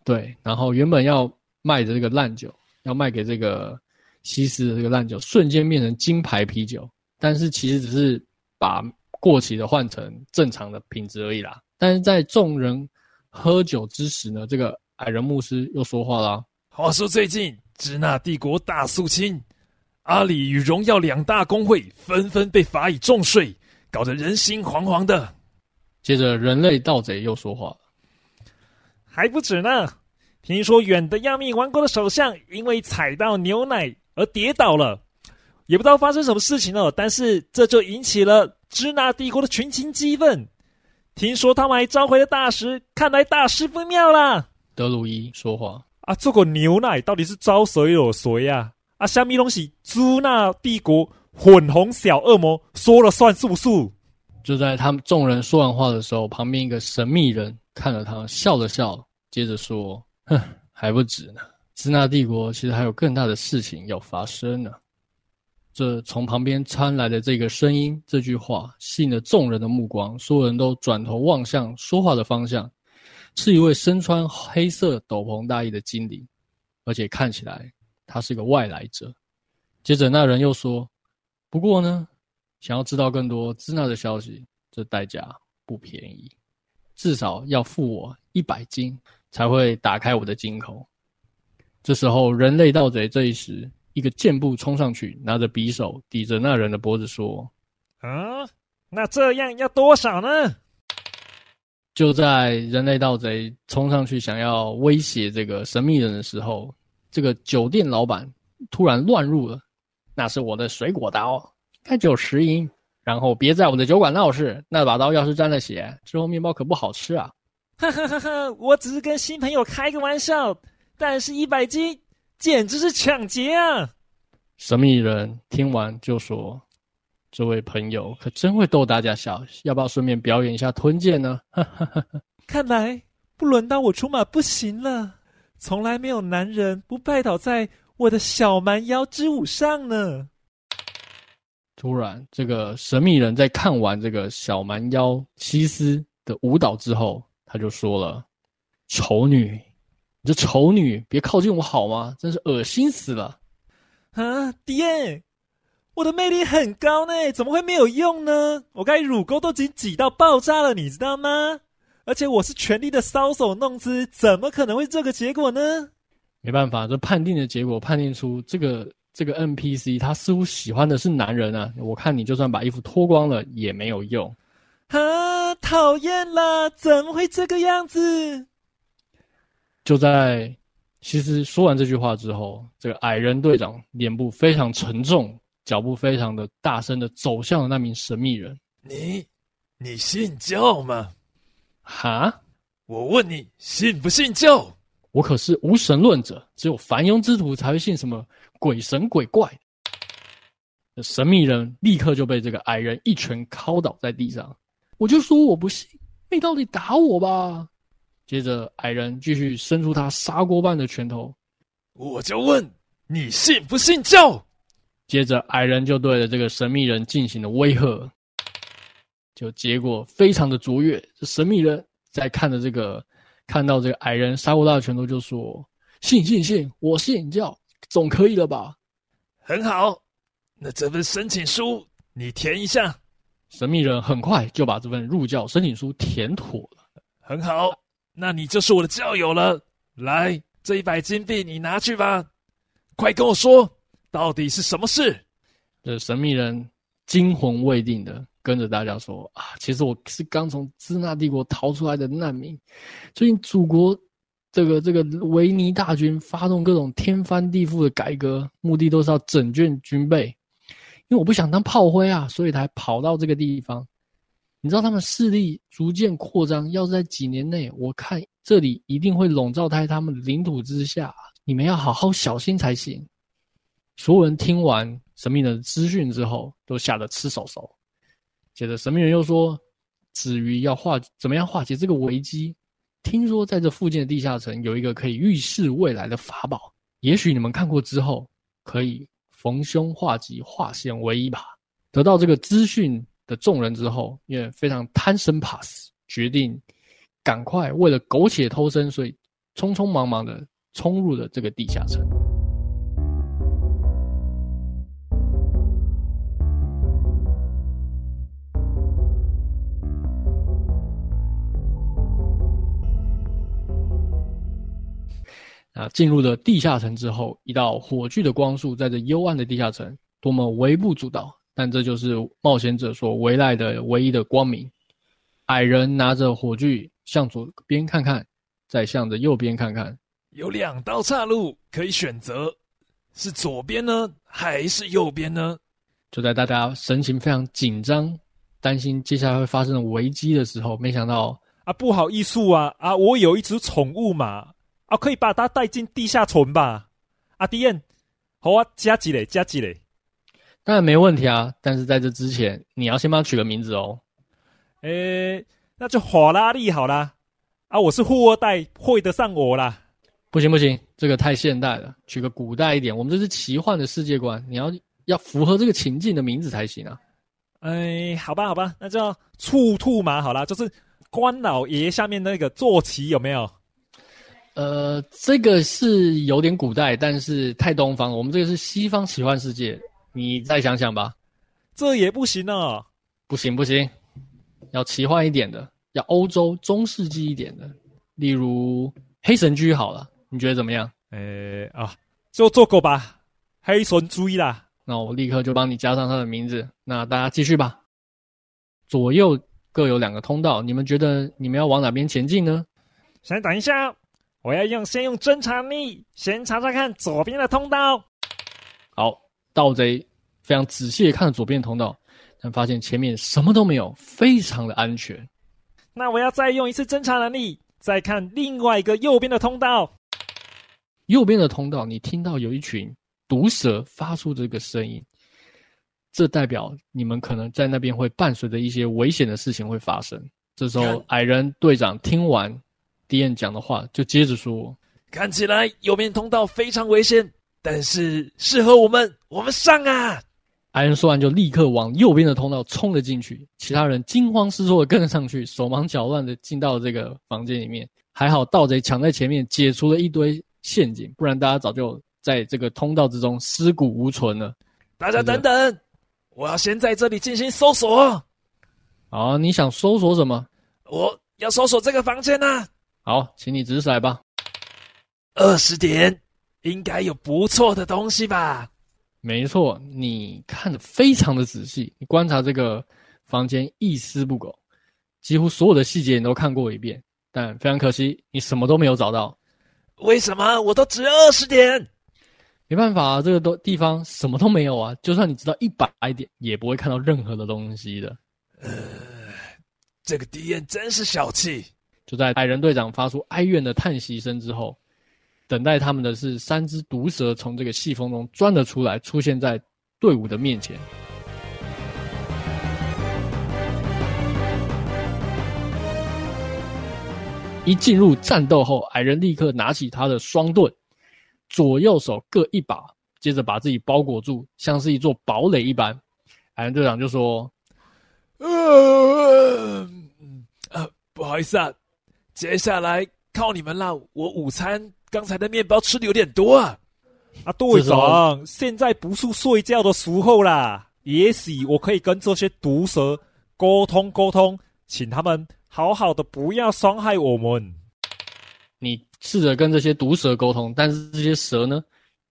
对，然后原本要卖的这个烂酒，要卖给这个西斯的这个烂酒，瞬间变成金牌啤酒，但是其实只是把过期的换成正常的品质而已啦。但是在众人喝酒之时呢，这个矮人牧师又说话啦。话说最近支那帝国大肃清，阿里与荣耀两大公会纷纷被罚以重税，搞得人心惶惶的。接着，人类盗贼又说话了：“还不止呢，听说远的要命王国的首相因为踩到牛奶而跌倒了，也不知道发生什么事情了。但是这就引起了支那帝国的群情激愤。听说他们还召回了大使，看来大事不妙了。”德鲁伊说话：“啊，这个牛奶到底是招谁惹谁呀？啊，虾米东西？朱那帝国混红小恶魔说了算，是不是？”就在他们众人说完话的时候，旁边一个神秘人看了他，笑了笑，接着说：“哼，还不止呢。支那帝国其实还有更大的事情要发生呢。”这从旁边传来的这个声音，这句话吸引了众人的目光，所有人都转头望向说话的方向，是一位身穿黑色斗篷大衣的精灵，而且看起来他是个外来者。接着那人又说：“不过呢。”想要知道更多支那的消息，这代价不便宜，至少要付我一百金才会打开我的金口。这时候，人类盗贼这一时一个箭步冲上去，拿着匕首抵着那人的脖子说：“啊，那这样要多少呢？”就在人类盗贼冲上去想要威胁这个神秘人的时候，这个酒店老板突然乱入了：“那是我的水果刀。”开九十银，然后别在我的酒馆闹事。那把刀要是沾了血，之后面包可不好吃啊！哈哈哈哈！我只是跟新朋友开个玩笑，但是一百斤简直是抢劫啊！神秘人听完就说：“这位朋友可真会逗大家笑，要不要顺便表演一下吞剑呢？”哈哈哈哈！看来不轮到我出马不行了，从来没有男人不拜倒在我的小蛮腰之舞上呢。突然，这个神秘人在看完这个小蛮腰西斯的舞蹈之后，他就说了：“丑女，你这丑女，别靠近我好吗？真是恶心死了！”啊，爹，我的魅力很高呢，怎么会没有用呢？我刚才乳沟都已经挤到爆炸了，你知道吗？而且我是全力的搔首弄姿，怎么可能会这个结果呢？没办法，这判定的结果判定出这个。这个 NPC 他似乎喜欢的是男人啊！我看你就算把衣服脱光了也没有用。啊，讨厌啦！怎么会这个样子？就在其实说完这句话之后，这个矮人队长脸部非常沉重，脚步非常的大声的走向了那名神秘人。你，你信教吗？哈？我问你信不信教？我可是无神论者，只有凡庸之徒才会信什么鬼神鬼怪。神秘人立刻就被这个矮人一拳敲倒在地上。我就说我不信，你到底打我吧？接着矮人继续伸出他砂锅般的拳头。我就问你信不信教？接着矮人就对着这个神秘人进行了威吓。就结果非常的卓越。这神秘人在看着这个。看到这个矮人杀过大的拳头，就说：“信信信，我信教，总可以了吧？”很好，那这份申请书你填一下。神秘人很快就把这份入教申请书填妥了。很好，那你就是我的教友了。来，这一百金币你拿去吧。快跟我说，到底是什么事？这神秘人惊魂未定的。跟着大家说啊，其实我是刚从支那帝国逃出来的难民。最近祖国这个这个维尼大军发动各种天翻地覆的改革，目的都是要整卷军备。因为我不想当炮灰啊，所以才跑到这个地方。你知道他们势力逐渐扩张，要是在几年内，我看这里一定会笼罩在他们领土之下，你们要好好小心才行。所有人听完神秘人的资讯之后，都吓得吃手手。接着，神秘人又说：“至于要化怎么样化解这个危机，听说在这附近的地下城有一个可以预示未来的法宝，也许你们看过之后，可以逢凶化吉，化险为夷吧。”得到这个资讯的众人之后，因为非常贪生怕死，决定赶快为了苟且偷生，所以匆匆忙忙的冲入了这个地下城。啊，进入了地下城之后，一道火炬的光束在这幽暗的地下城，多么微不足道。但这就是冒险者所依赖的唯一的光明。矮人拿着火炬向左边看看，再向着右边看看，有两道岔路可以选择，是左边呢，还是右边呢？就在大家神情非常紧张，担心接下来会发生的危机的时候，没想到啊，不好意思啊啊，我有一只宠物嘛，啊，可以把它带进地下城吧？阿迪恩，好啊，加几嘞，加几嘞。当然没问题啊，但是在这之前，你要先帮他取个名字哦。诶，那就法拉利好啦。啊，我是富二代，配得上我啦。不行不行，这个太现代了，取个古代一点。我们这是奇幻的世界观，你要要符合这个情境的名字才行啊。哎，好吧好吧，那叫处兔马好啦，就是关老爷下面那个坐骑有没有？呃，这个是有点古代，但是太东方。我们这个是西方奇幻世界。你再想想吧，这也不行啊！不行不行，要奇幻一点的，要欧洲中世纪一点的，例如黑神居好了，你觉得怎么样？诶啊，就做够吧，黑神居啦！那我立刻就帮你加上他的名字。那大家继续吧，左右各有两个通道，你们觉得你们要往哪边前进呢？先等一下，我要用先用侦察力先查查看左边的通道。好。盗贼非常仔细的看着左边的通道，但发现前面什么都没有，非常的安全。那我要再用一次侦查能力，再看另外一个右边的通道。右边的通道，你听到有一群毒蛇发出这个声音，这代表你们可能在那边会伴随着一些危险的事情会发生。这时候，矮人队长听完迪恩讲的话，就接着说：“看起来右边通道非常危险。”但是适合我们，我们上啊！矮人说完，就立刻往右边的通道冲了进去。其他人惊慌失措的跟了上去，手忙脚乱的进到了这个房间里面。还好盗贼抢在前面，解除了一堆陷阱，不然大家早就在这个通道之中尸骨无存了。大家等等，我要先在这里进行搜索。好，你想搜索什么？我要搜索这个房间啊！好，请你掷骰吧。二十点。应该有不错的东西吧？没错，你看的非常的仔细，你观察这个房间一丝不苟，几乎所有的细节你都看过一遍，但非常可惜，你什么都没有找到。为什么？我都只有二十点。没办法啊，这个都地方什么都没有啊，就算你知道一百点，也不会看到任何的东西的。呃，这个敌人真是小气。就在矮人队长发出哀怨的叹息声之后。等待他们的是三只毒蛇从这个细缝中钻了出来，出现在队伍的面前。一进入战斗后，矮人立刻拿起他的双盾，左右手各一把，接着把自己包裹住，像是一座堡垒一般。矮人队长就说：“呃，呃，不好意思啊，接下来靠你们了，我午餐。”刚才的面包吃的有点多啊！啊，队长，现在不是睡觉的时候啦。也许我可以跟这些毒蛇沟通沟通，请他们好好的不要伤害我们。你试着跟这些毒蛇沟通，但是这些蛇呢，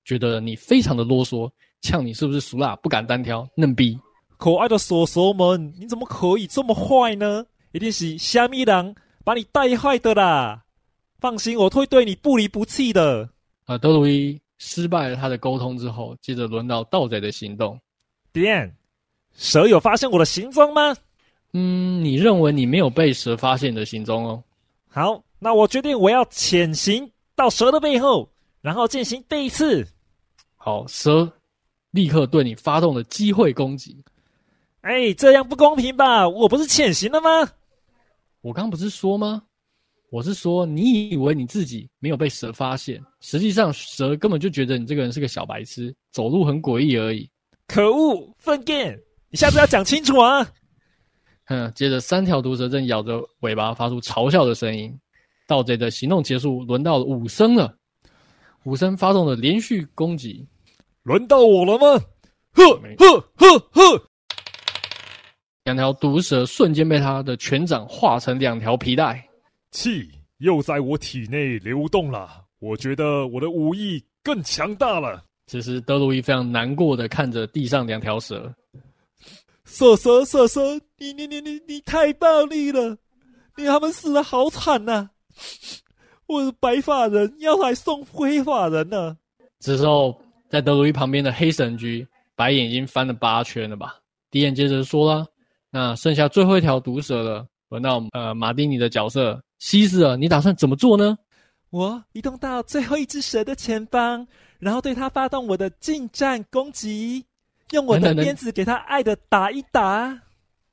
觉得你非常的啰嗦，呛你是不是俗辣，不敢单挑，嫩逼。可爱的蛇蛇们，你怎么可以这么坏呢？一定是虾米人把你带坏的啦！放心，我会对你不离不弃的。啊，德鲁伊失败了他的沟通之后，接着轮到盗贼的行动。点，蛇有发现我的行踪吗？嗯，你认为你没有被蛇发现的行踪哦。好，那我决定我要潜行到蛇的背后，然后进行背刺。好，蛇立刻对你发动了机会攻击。哎，这样不公平吧？我不是潜行了吗？我刚不是说吗？我是说，你以为你自己没有被蛇发现，实际上蛇根本就觉得你这个人是个小白痴，走路很诡异而已。可恶，粪便！你下次要讲清楚啊！哼，接着三条毒蛇正咬着尾巴发出嘲笑的声音。盗贼的行动结束，轮到了武僧了。武僧发动了连续攻击。轮到我了吗？呵呵呵呵！两条毒蛇瞬间被他的拳掌化成两条皮带。气又在我体内流动了，我觉得我的武艺更强大了。此时，德鲁伊非常难过的看着地上两条蛇。蛇蛇蛇蛇，你你你你你太暴力了，你他们死的好惨呐、啊！我是白发人要来送灰发人呢。这时候，在德鲁伊旁边的黑神驹白眼已经翻了八圈了吧？敌人接着说了：“那剩下最后一条毒蛇了，轮到呃马丁尼的角色。”西斯尔，你打算怎么做呢？我移动到最后一只蛇的前方，然后对它发动我的近战攻击，用我的鞭子给它爱的打一打。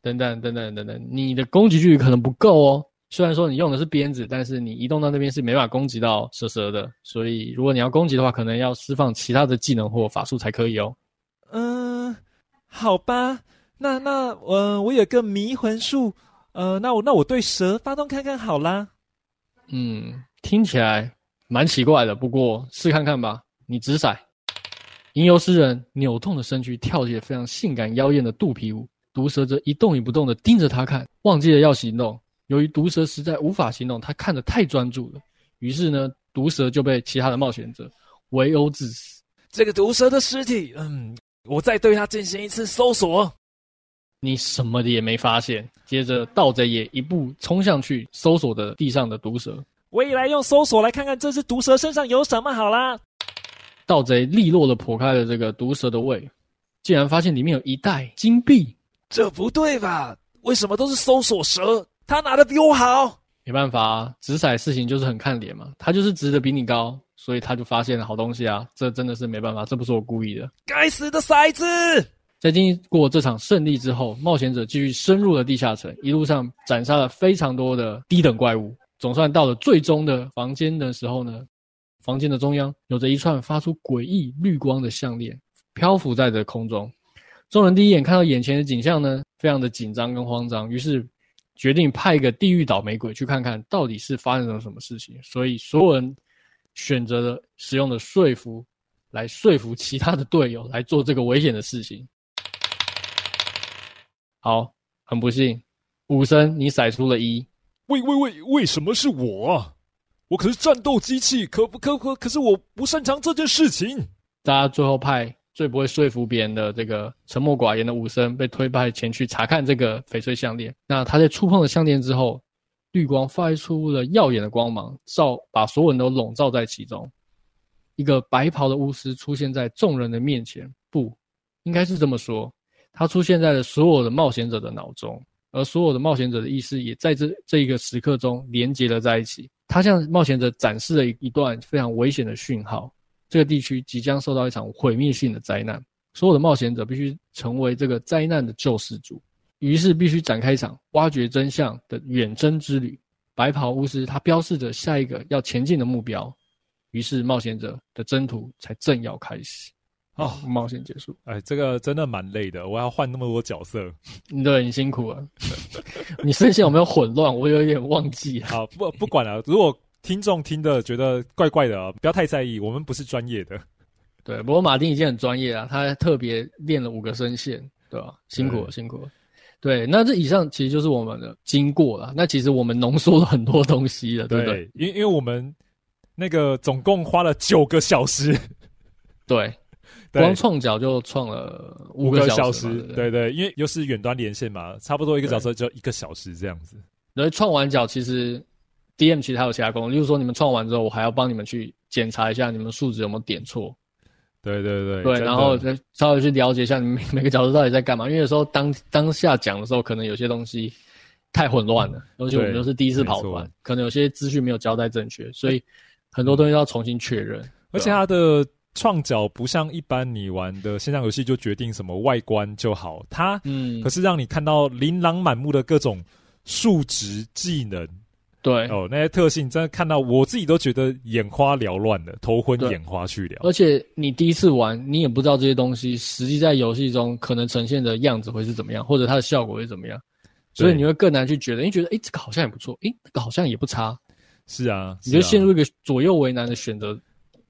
等等等等等等，你的攻击距离可能不够哦。虽然说你用的是鞭子，但是你移动到那边是没办法攻击到蛇蛇的。所以如果你要攻击的话，可能要释放其他的技能或法术才可以哦。嗯，好吧，那那呃，我有个迷魂术。呃，那我那我对蛇发动看看好啦。嗯，听起来蛮奇怪的，不过试看看吧。你掷骰，吟游诗人扭动的身躯跳起了非常性感妖艳的肚皮舞，毒蛇则一动也不动的盯着他看，忘记了要行动。由于毒蛇实在无法行动，他看得太专注了，于是呢，毒蛇就被其他的冒险者围殴致死。这个毒蛇的尸体，嗯，我再对它进行一次搜索。你什么的也没发现。接着，盗贼也一步冲上去搜索的地上的毒蛇。我也来用搜索来看看这只毒蛇身上有什么好啦。盗贼利落的剖开了这个毒蛇的胃，竟然发现里面有一袋金币。这不对吧？为什么都是搜索蛇？他拿的比我好。没办法啊，掷骰事情就是很看脸嘛。他就是值的比你高，所以他就发现了好东西啊。这真的是没办法，这不是我故意的。该死的骰子！在经过这场胜利之后，冒险者继续深入了地下城，一路上斩杀了非常多的低等怪物。总算到了最终的房间的时候呢，房间的中央有着一串发出诡异绿光的项链，漂浮在这空中。众人第一眼看到眼前的景象呢，非常的紧张跟慌张，于是决定派一个地狱倒霉鬼去看看到底是发生了什么事情。所以所有人选择了使用的说服来说服其他的队友来做这个危险的事情。好，很不幸，武僧，你甩出了一。喂喂喂，为什么是我啊？我可是战斗机器，可不可可？可是我不擅长这件事情。大家最后派最不会说服别人的这个沉默寡言的武僧被推派前去查看这个翡翠项链。那他在触碰了项链之后，绿光发出了耀眼的光芒，照把所有人都笼罩在其中。一个白袍的巫师出现在众人的面前，不，应该是这么说。他出现在了所有的冒险者的脑中，而所有的冒险者的意识也在这这一个时刻中连接了在一起。他向冒险者展示了一段非常危险的讯号：这个地区即将受到一场毁灭性的灾难，所有的冒险者必须成为这个灾难的救世主，于是必须展开一场挖掘真相的远征之旅。白袍巫师他标示着下一个要前进的目标，于是冒险者的征途才正要开始。哦，冒险结束。哎，这个真的蛮累的，我要换那么多角色，对，你辛苦了。你声线有没有混乱？我有点忘记。好，不不管了。如果听众听的觉得怪怪的，不要太在意，我们不是专业的。对，不过马丁已经很专业了，他还特别练了五个声线，对吧？辛苦了，辛苦了。对，那这以上其实就是我们的经过了。那其实我们浓缩了很多东西了，对不对？因因为我们那个总共花了九个小时，对。光创角就创了五个小时，对对，因为又是远端连线嘛，差不多一个角色就一个小时这样子。然后创完角其实 DM 其实还有其他功能，例如说你们创完之后，我还要帮你们去检查一下你们数值有没有点错。对对对，对，然后再稍微去了解一下你们每个角色到底在干嘛，因为有时候当当下讲的时候，可能有些东西太混乱了，尤其我们都是第一次跑团，可能有些资讯没有交代正确，所以很多东西要重新确认。而且它的创角不像一般你玩的线上游戏就决定什么外观就好，它嗯，可是让你看到琳琅满目的各种数值技能。对哦，那些特性真的看到我自己都觉得眼花缭乱的，头昏眼花去了。而且你第一次玩，你也不知道这些东西实际在游戏中可能呈现的样子会是怎么样，或者它的效果会怎么样，所以你会更难去觉得。你觉得，哎，这个好像也不错，哎，这个好像也不差。是啊，你就陷入一个左右为难的选择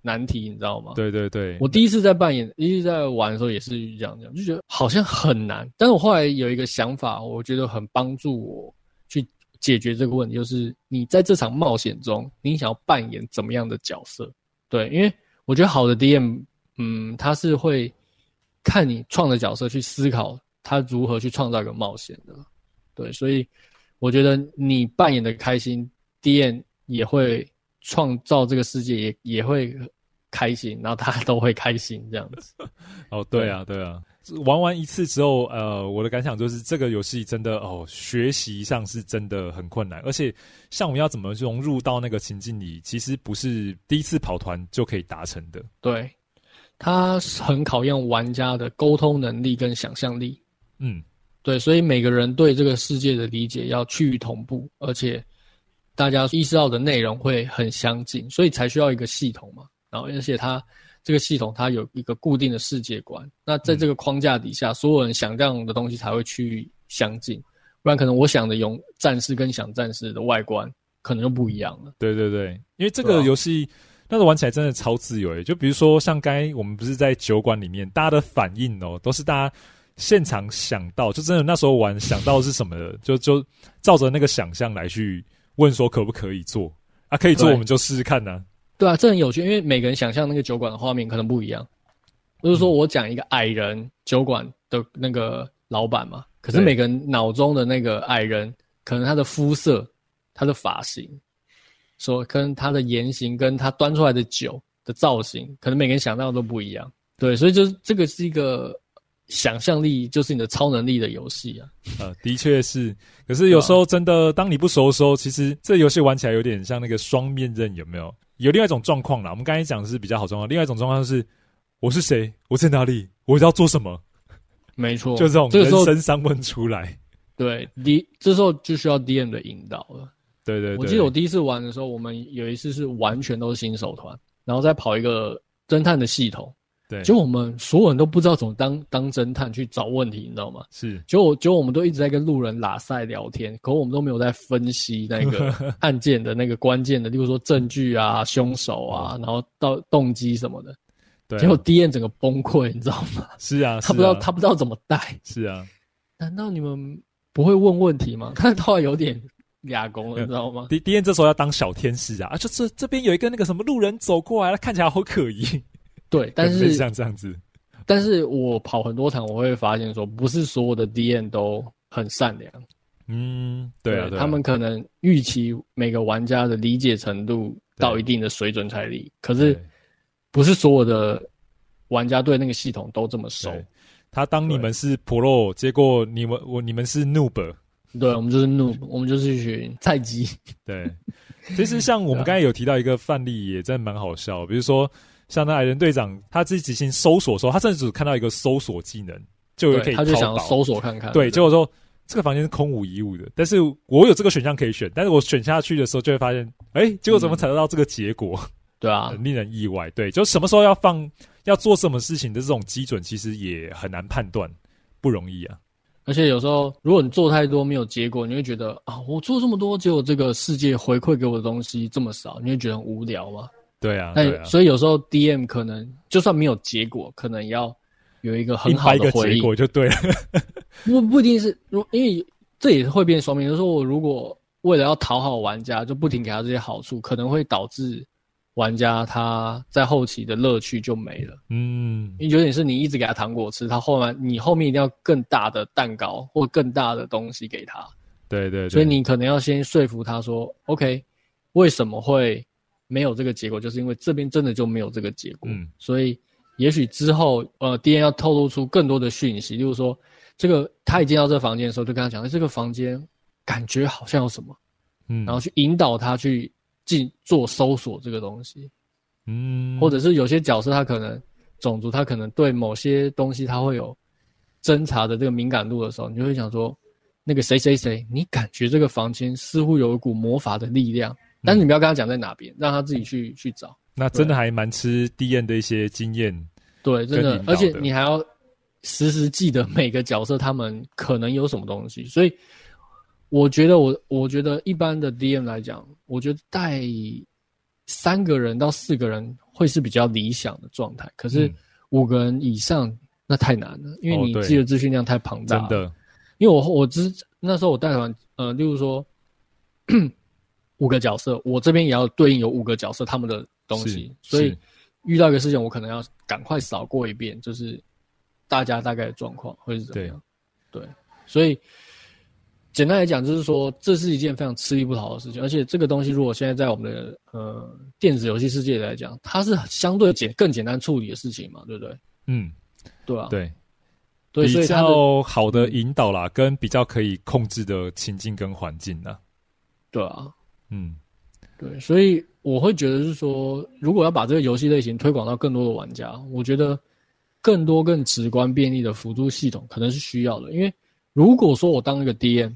难题，你知道吗？对对对，我第一次在扮演，第一次在玩的时候也是这样这样，就觉得好像很难。但是我后来有一个想法，我觉得很帮助我去。解决这个问题，就是你在这场冒险中，你想要扮演怎么样的角色？对，因为我觉得好的 DM，嗯，他是会看你创的角色去思考他如何去创造一个冒险的。对，所以我觉得你扮演的开心，DM 也会创造这个世界，也也会开心，然后大家都会开心这样子。哦，对啊，对啊。玩完一次之后，呃，我的感想就是这个游戏真的哦，学习上是真的很困难，而且像我们要怎么融入到那个情境里，其实不是第一次跑团就可以达成的。对，它很考验玩家的沟通能力跟想象力。嗯，对，所以每个人对这个世界的理解要趋于同步，而且大家意识到的内容会很相近，所以才需要一个系统嘛。然后，而且它。这个系统它有一个固定的世界观，那在这个框架底下，嗯、所有人想这样的东西才会趋于相近，不然可能我想的勇战士跟想战士的外观可能就不一样了。对对对，因为这个游戏那个玩起来真的超自由诶，就比如说像刚才我们不是在酒馆里面，大家的反应哦，都是大家现场想到，就真的那时候玩想到是什么的，就就照着那个想象来去问说可不可以做啊？可以做我们就试试看呢、啊。对啊，这很有趣，因为每个人想象那个酒馆的画面可能不一样。就是说我讲一个矮人酒馆的那个老板嘛，可是每个人脑中的那个矮人，可能他的肤色、他的发型，说跟他的言行，跟他端出来的酒的造型，可能每个人想到的都不一样。对，所以就是这个是一个想象力，就是你的超能力的游戏啊。呃，的确是。可是有时候真的，当你不熟的时候，其实这游戏玩起来有点像那个双面刃，有没有？有另外一种状况啦，我们刚才讲的是比较好状况。另外一种状况是，我是谁？我在哪里？我要做什么？没错，就这种人生三问出来。对，D 这时候就需要 DM 的引导了。对，对对，我记得我第一次玩的时候，我们有一次是完全都是新手团，然后再跑一个侦探的系统。对，结果我们所有人都不知道怎么当当侦探去找问题，你知道吗？是，结果结果我们都一直在跟路人拉塞聊天，可我们都没有在分析那个 案件的那个关键的，例如说证据啊、凶手啊，然后到动机什么的。对，结果 D N 整个崩溃，你知道吗？是啊，他不知道他不知道怎么带。是啊，难道你们不会问问题吗？他后来有点哑公了，你知道吗？DM 这时候要当小天使啊，啊，就这这边有一个那个什么路人走过来，他看起来好可疑。对，但是像这样子，但是我跑很多场，我会发现说，不是所有的 DM 都很善良。嗯，对啊，对啊，他们可能预期每个玩家的理解程度到一定的水准才理，可是不是所有的玩家对那个系统都这么熟。他当你们是 Pro，结果你们我你们是 Noob，对，我们就是 Noob，我们就是一群菜鸡。对，其实像我们 刚才有提到一个范例，也真的蛮好笑，比如说。像那矮人队长，他自己进行搜索的时候，他甚至只看到一个搜索技能，就可以，他就想要搜索看看。对，结果说这个房间是空无一物的，但是我有这个选项可以选，但是我选下去的时候就会发现，哎、欸，结果怎么才得到这个结果？嗯、对啊，很令人意外。对，就什么时候要放，要做什么事情的这种基准，其实也很难判断，不容易啊。而且有时候，如果你做太多没有结果，你会觉得啊，我做这么多，结果这个世界回馈给我的东西这么少，你会觉得很无聊吗？对啊，那啊，所以有时候 DM 可能就算没有结果，可能要有一个很好的回应，结果就对了。不不一定是，如因为这也会变双面，就是说我如果为了要讨好玩家，就不停给他这些好处，可能会导致玩家他在后期的乐趣就没了。嗯，因为有点是你一直给他糖果吃，他后来你后面一定要更大的蛋糕或更大的东西给他。对对对，所以你可能要先说服他说，OK，为什么会？没有这个结果，就是因为这边真的就没有这个结果，嗯，所以也许之后呃，DM 要透露出更多的讯息，就是说，这个他一进到这个房间的时候，就跟他讲，这个房间感觉好像有什么，嗯，然后去引导他去进做搜索这个东西，嗯，或者是有些角色他可能种族他可能对某些东西他会有侦查的这个敏感度的时候，你就会想说，那个谁谁谁，你感觉这个房间似乎有一股魔法的力量，但是你不要跟他讲在哪边，让他自己去去找。那真的还蛮吃 D N 的一些经验，对，真的，而且你还要时时记得每个角色他们可能有什么东西，所以我觉得我我觉得一般的 DM 来讲，我觉得带三个人到四个人会是比较理想的状态，可是五个人以上那太难了，因为你记得资讯量太庞大。了，真的。因为我我之那时候我带团，呃，例如说五个角色，我这边也要对应有五个角色他们的。东西，所以遇到一个事情，我可能要赶快扫过一遍，就是大家大概的状况会是怎么样？对，对，所以简单来讲，就是说这是一件非常吃力不讨好的事情，而且这个东西如果现在在我们的呃电子游戏世界来讲，它是相对简更简单处理的事情嘛，对不对？嗯，对啊，对，对，比较好的引导啦，跟比较可以控制的情境跟环境呢，对啊，嗯。对，所以我会觉得是说，如果要把这个游戏类型推广到更多的玩家，我觉得更多更直观便利的辅助系统可能是需要的。因为如果说我当一个 DM，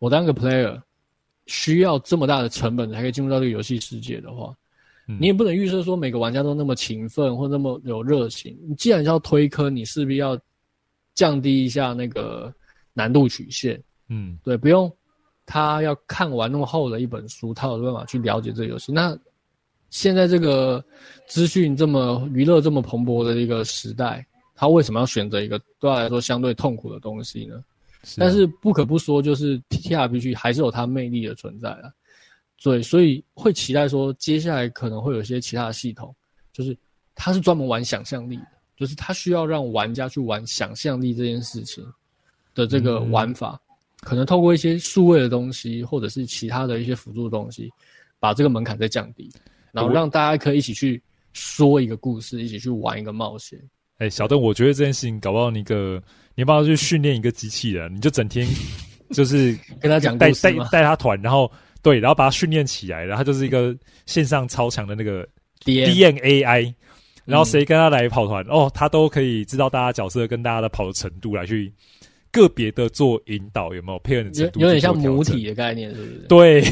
我当一个 player，需要这么大的成本才可以进入到这个游戏世界的话，嗯、你也不能预设说每个玩家都那么勤奋或那么有热情。你既然要推坑，你势必要降低一下那个难度曲线。嗯，对，不用。他要看完那么厚的一本书，他有办法去了解这个游戏。那现在这个资讯这么娱乐这么蓬勃的一个时代，他为什么要选择一个对他来说相对痛苦的东西呢？是啊。但是不可不说，就是 TTRPG 还是有它魅力的存在啊。对，所以会期待说，接下来可能会有一些其他的系统，就是它是专门玩想象力的，就是它需要让玩家去玩想象力这件事情的这个玩法。嗯可能透过一些数位的东西，或者是其他的一些辅助的东西，把这个门槛再降低，然后让大家可以一起去说一个故事，一起去玩一个冒险。哎、欸，小邓，我觉得这件事情搞不好你个，你要不要去训练一个机器人？你就整天 就是跟他讲带带带他团，然后对，然后把他训练起来，然后他就是一个线上超强的那个 D N A I，然后谁跟他来跑团、嗯，哦，他都可以知道大家角色跟大家的跑的程度来去。个别的做引导有没有配合的程度？有点像母体的概念，是不是？对，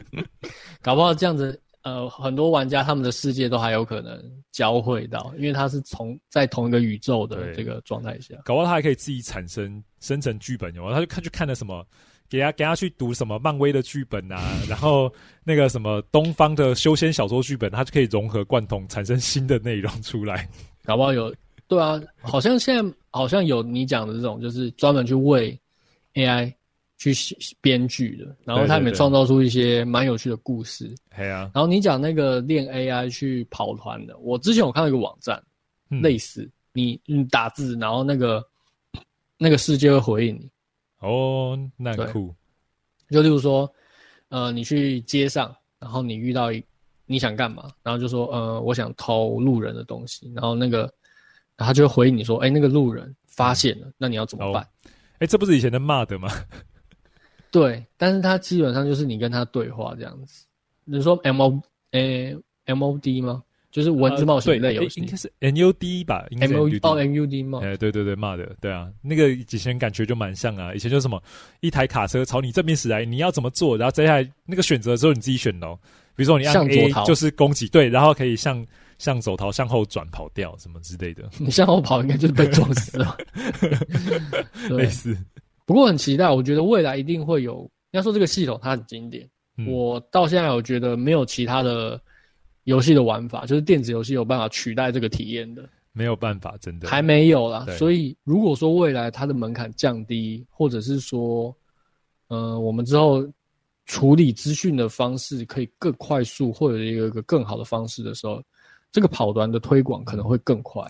搞不好这样子，呃，很多玩家他们的世界都还有可能交汇到，因为他是从在同一个宇宙的这个状态下，搞不好他还可以自己产生生成剧本，有没有？他就看去看了什么，给他给他去读什么漫威的剧本啊，然后那个什么东方的修仙小说剧本，他就可以融合贯通，产生新的内容出来，搞不好有。对啊，好像现在好像有你讲的这种，就是专门去为 AI 去写编剧的，然后他们创造出一些蛮有趣的故事。对啊，然后你讲那个练 AI 去跑团的，我之前有看到一个网站，嗯、类似你你打字，然后那个那个世界会回应你。哦，那很酷。就例如说，呃，你去街上，然后你遇到一你想干嘛，然后就说，呃，我想偷路人的东西，然后那个。然后他就会回应你说：“哎，那个路人发现了，那你要怎么办？”哎、哦，这不是以前的 MOD 吗？对，但是他基本上就是你跟他对话这样子。你说 M O 诶 M O D 吗？就是文字冒险类游戏，应该是 N U D 吧？M O 哦 M U D 吗？哎，对对对骂的对啊，那个以前感觉就蛮像啊。以前就是什么一台卡车朝你这边驶来，你要怎么做？然后接下来那个选择的时候你自己选哦。比如说你按 A 就是攻击，对，然后可以向。向走逃，向后转，跑掉什么之类的。你向后跑，应该就是被撞死了。类似，不过很期待。我觉得未来一定会有。要说这个系统，它很经典。嗯、我到现在，我觉得没有其他的游戏的玩法，就是电子游戏有办法取代这个体验的。没有办法，真的还没有啦。所以，如果说未来它的门槛降低，或者是说，呃，我们之后处理资讯的方式可以更快速，或者有一个更好的方式的时候。这个跑团的推广可能会更快，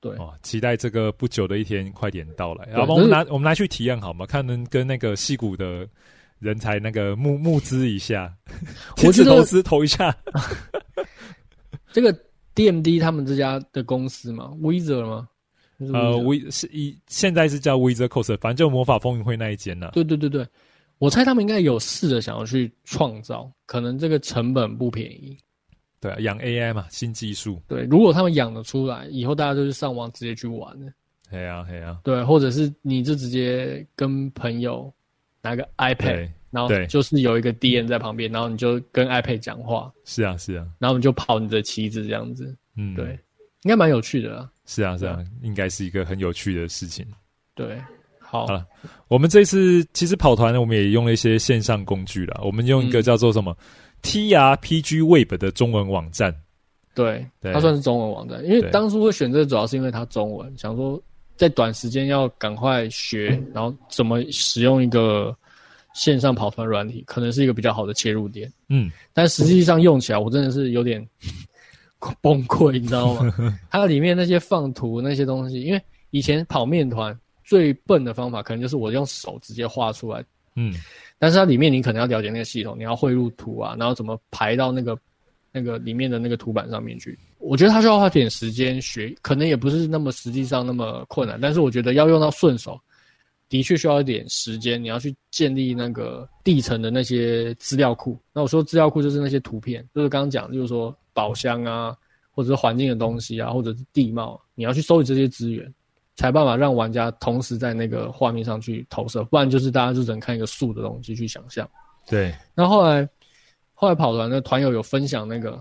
对哦，期待这个不久的一天快点到来。然后我们拿我们拿去体验好吗？看能跟那个戏骨的人才那个 募募资一下，我觉得投资投一下。这个 DMD 他们这家的公司嘛，Wizard 吗？呃，We 是一现在是叫 Wizard Coast，反正就魔法风云会那一间呢、啊。对对对对，我猜他们应该有试着想要去创造，可能这个成本不便宜。对啊，养 AI 嘛，新技术。对，如果他们养得出来，以后大家就是上网直接去玩了。对啊，对啊。对，或者是你就直接跟朋友拿个 iPad，然后就是有一个 DM 在旁边，然后你就跟 iPad 讲话。是啊，是啊。然后我们就跑你的旗子这样子。嗯，对，应该蛮有趣的啊。是啊，是啊，应该是一个很有趣的事情。对，好。好了，我们这次其实跑团呢，我们也用了一些线上工具啦。我们用一个叫做什么？嗯 TRPG Web 的中文网站，对，它算是中文网站。因为当初会选择主要是因为它中文，想说在短时间要赶快学，然后怎么使用一个线上跑团软体，可能是一个比较好的切入点。嗯，但实际上用起来，我真的是有点 崩溃，你知道吗？它里面那些放图那些东西，因为以前跑面团最笨的方法，可能就是我用手直接画出来。嗯。但是它里面你可能要了解那个系统，你要汇入图啊，然后怎么排到那个那个里面的那个图板上面去。我觉得它需要花点时间学，可能也不是那么实际上那么困难。但是我觉得要用到顺手，的确需要一点时间。你要去建立那个地层的那些资料库。那我说资料库就是那些图片，就是刚刚讲，就是说宝箱啊，或者是环境的东西啊，或者是地貌，你要去收集这些资源。才办法让玩家同时在那个画面上去投射，不然就是大家就只能看一个素的东西去想象。对。那后来，后来跑团的团友有分享那个，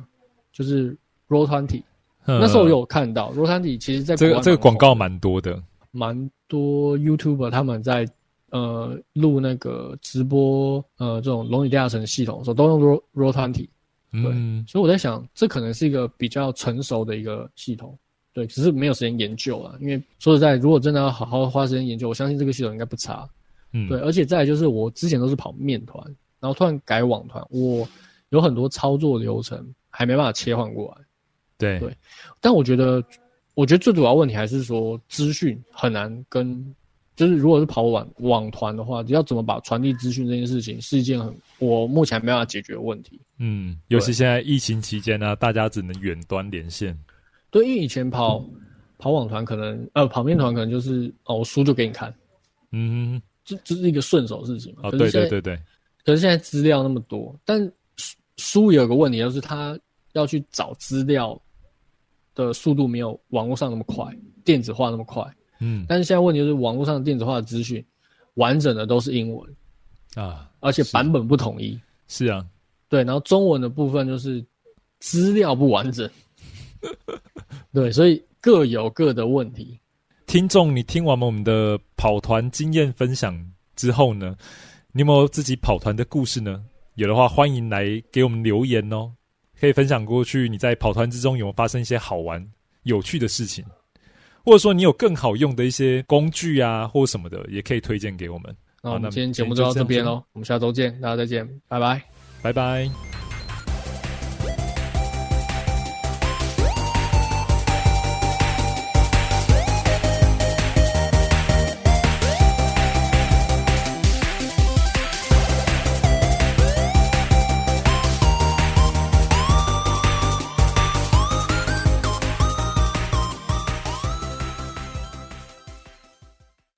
就是 Roll20，那时候我有看到 Roll 团体其实在这个这个广告蛮多的，蛮多 YouTuber 他们在呃录那个直播呃这种《龙与地下城》系统的时候，都用 Roll Roll20。对。嗯。所以我在想，这可能是一个比较成熟的一个系统。对，只是没有时间研究啊。因为说实在，如果真的要好好花时间研究，我相信这个系统应该不差。嗯，对，而且再来就是我之前都是跑面团，然后突然改网团，我有很多操作流程还没办法切换过来。对对，但我觉得，我觉得最主要问题还是说资讯很难跟，就是如果是跑网网团的话，要怎么把传递资讯这件事情是一件很我目前没办法解决的问题。嗯，尤其现在疫情期间呢、啊，大家只能远端连线。对，因为以前跑跑网团可能呃跑面团可能就是哦我输就给你看，嗯，这这是一个顺手事情嘛。哦，对对对对。可是现在资料那么多，但输有个问题就是他要去找资料的速度没有网络上那么快，电子化那么快。嗯。但是现在问题就是网络上的电子化的资讯完整的都是英文啊，而且版本不统一。是啊。对，然后中文的部分就是资料不完整。对，所以各有各的问题。听众，你听完我们的跑团经验分享之后呢，你有没有自己跑团的故事呢？有的话，欢迎来给我们留言哦，可以分享过去你在跑团之中有没有发生一些好玩、有趣的事情，或者说你有更好用的一些工具啊，或什么的，也可以推荐给我们。那我们今天节目就到这边喽，我们下周见，大家再见，拜拜，拜拜。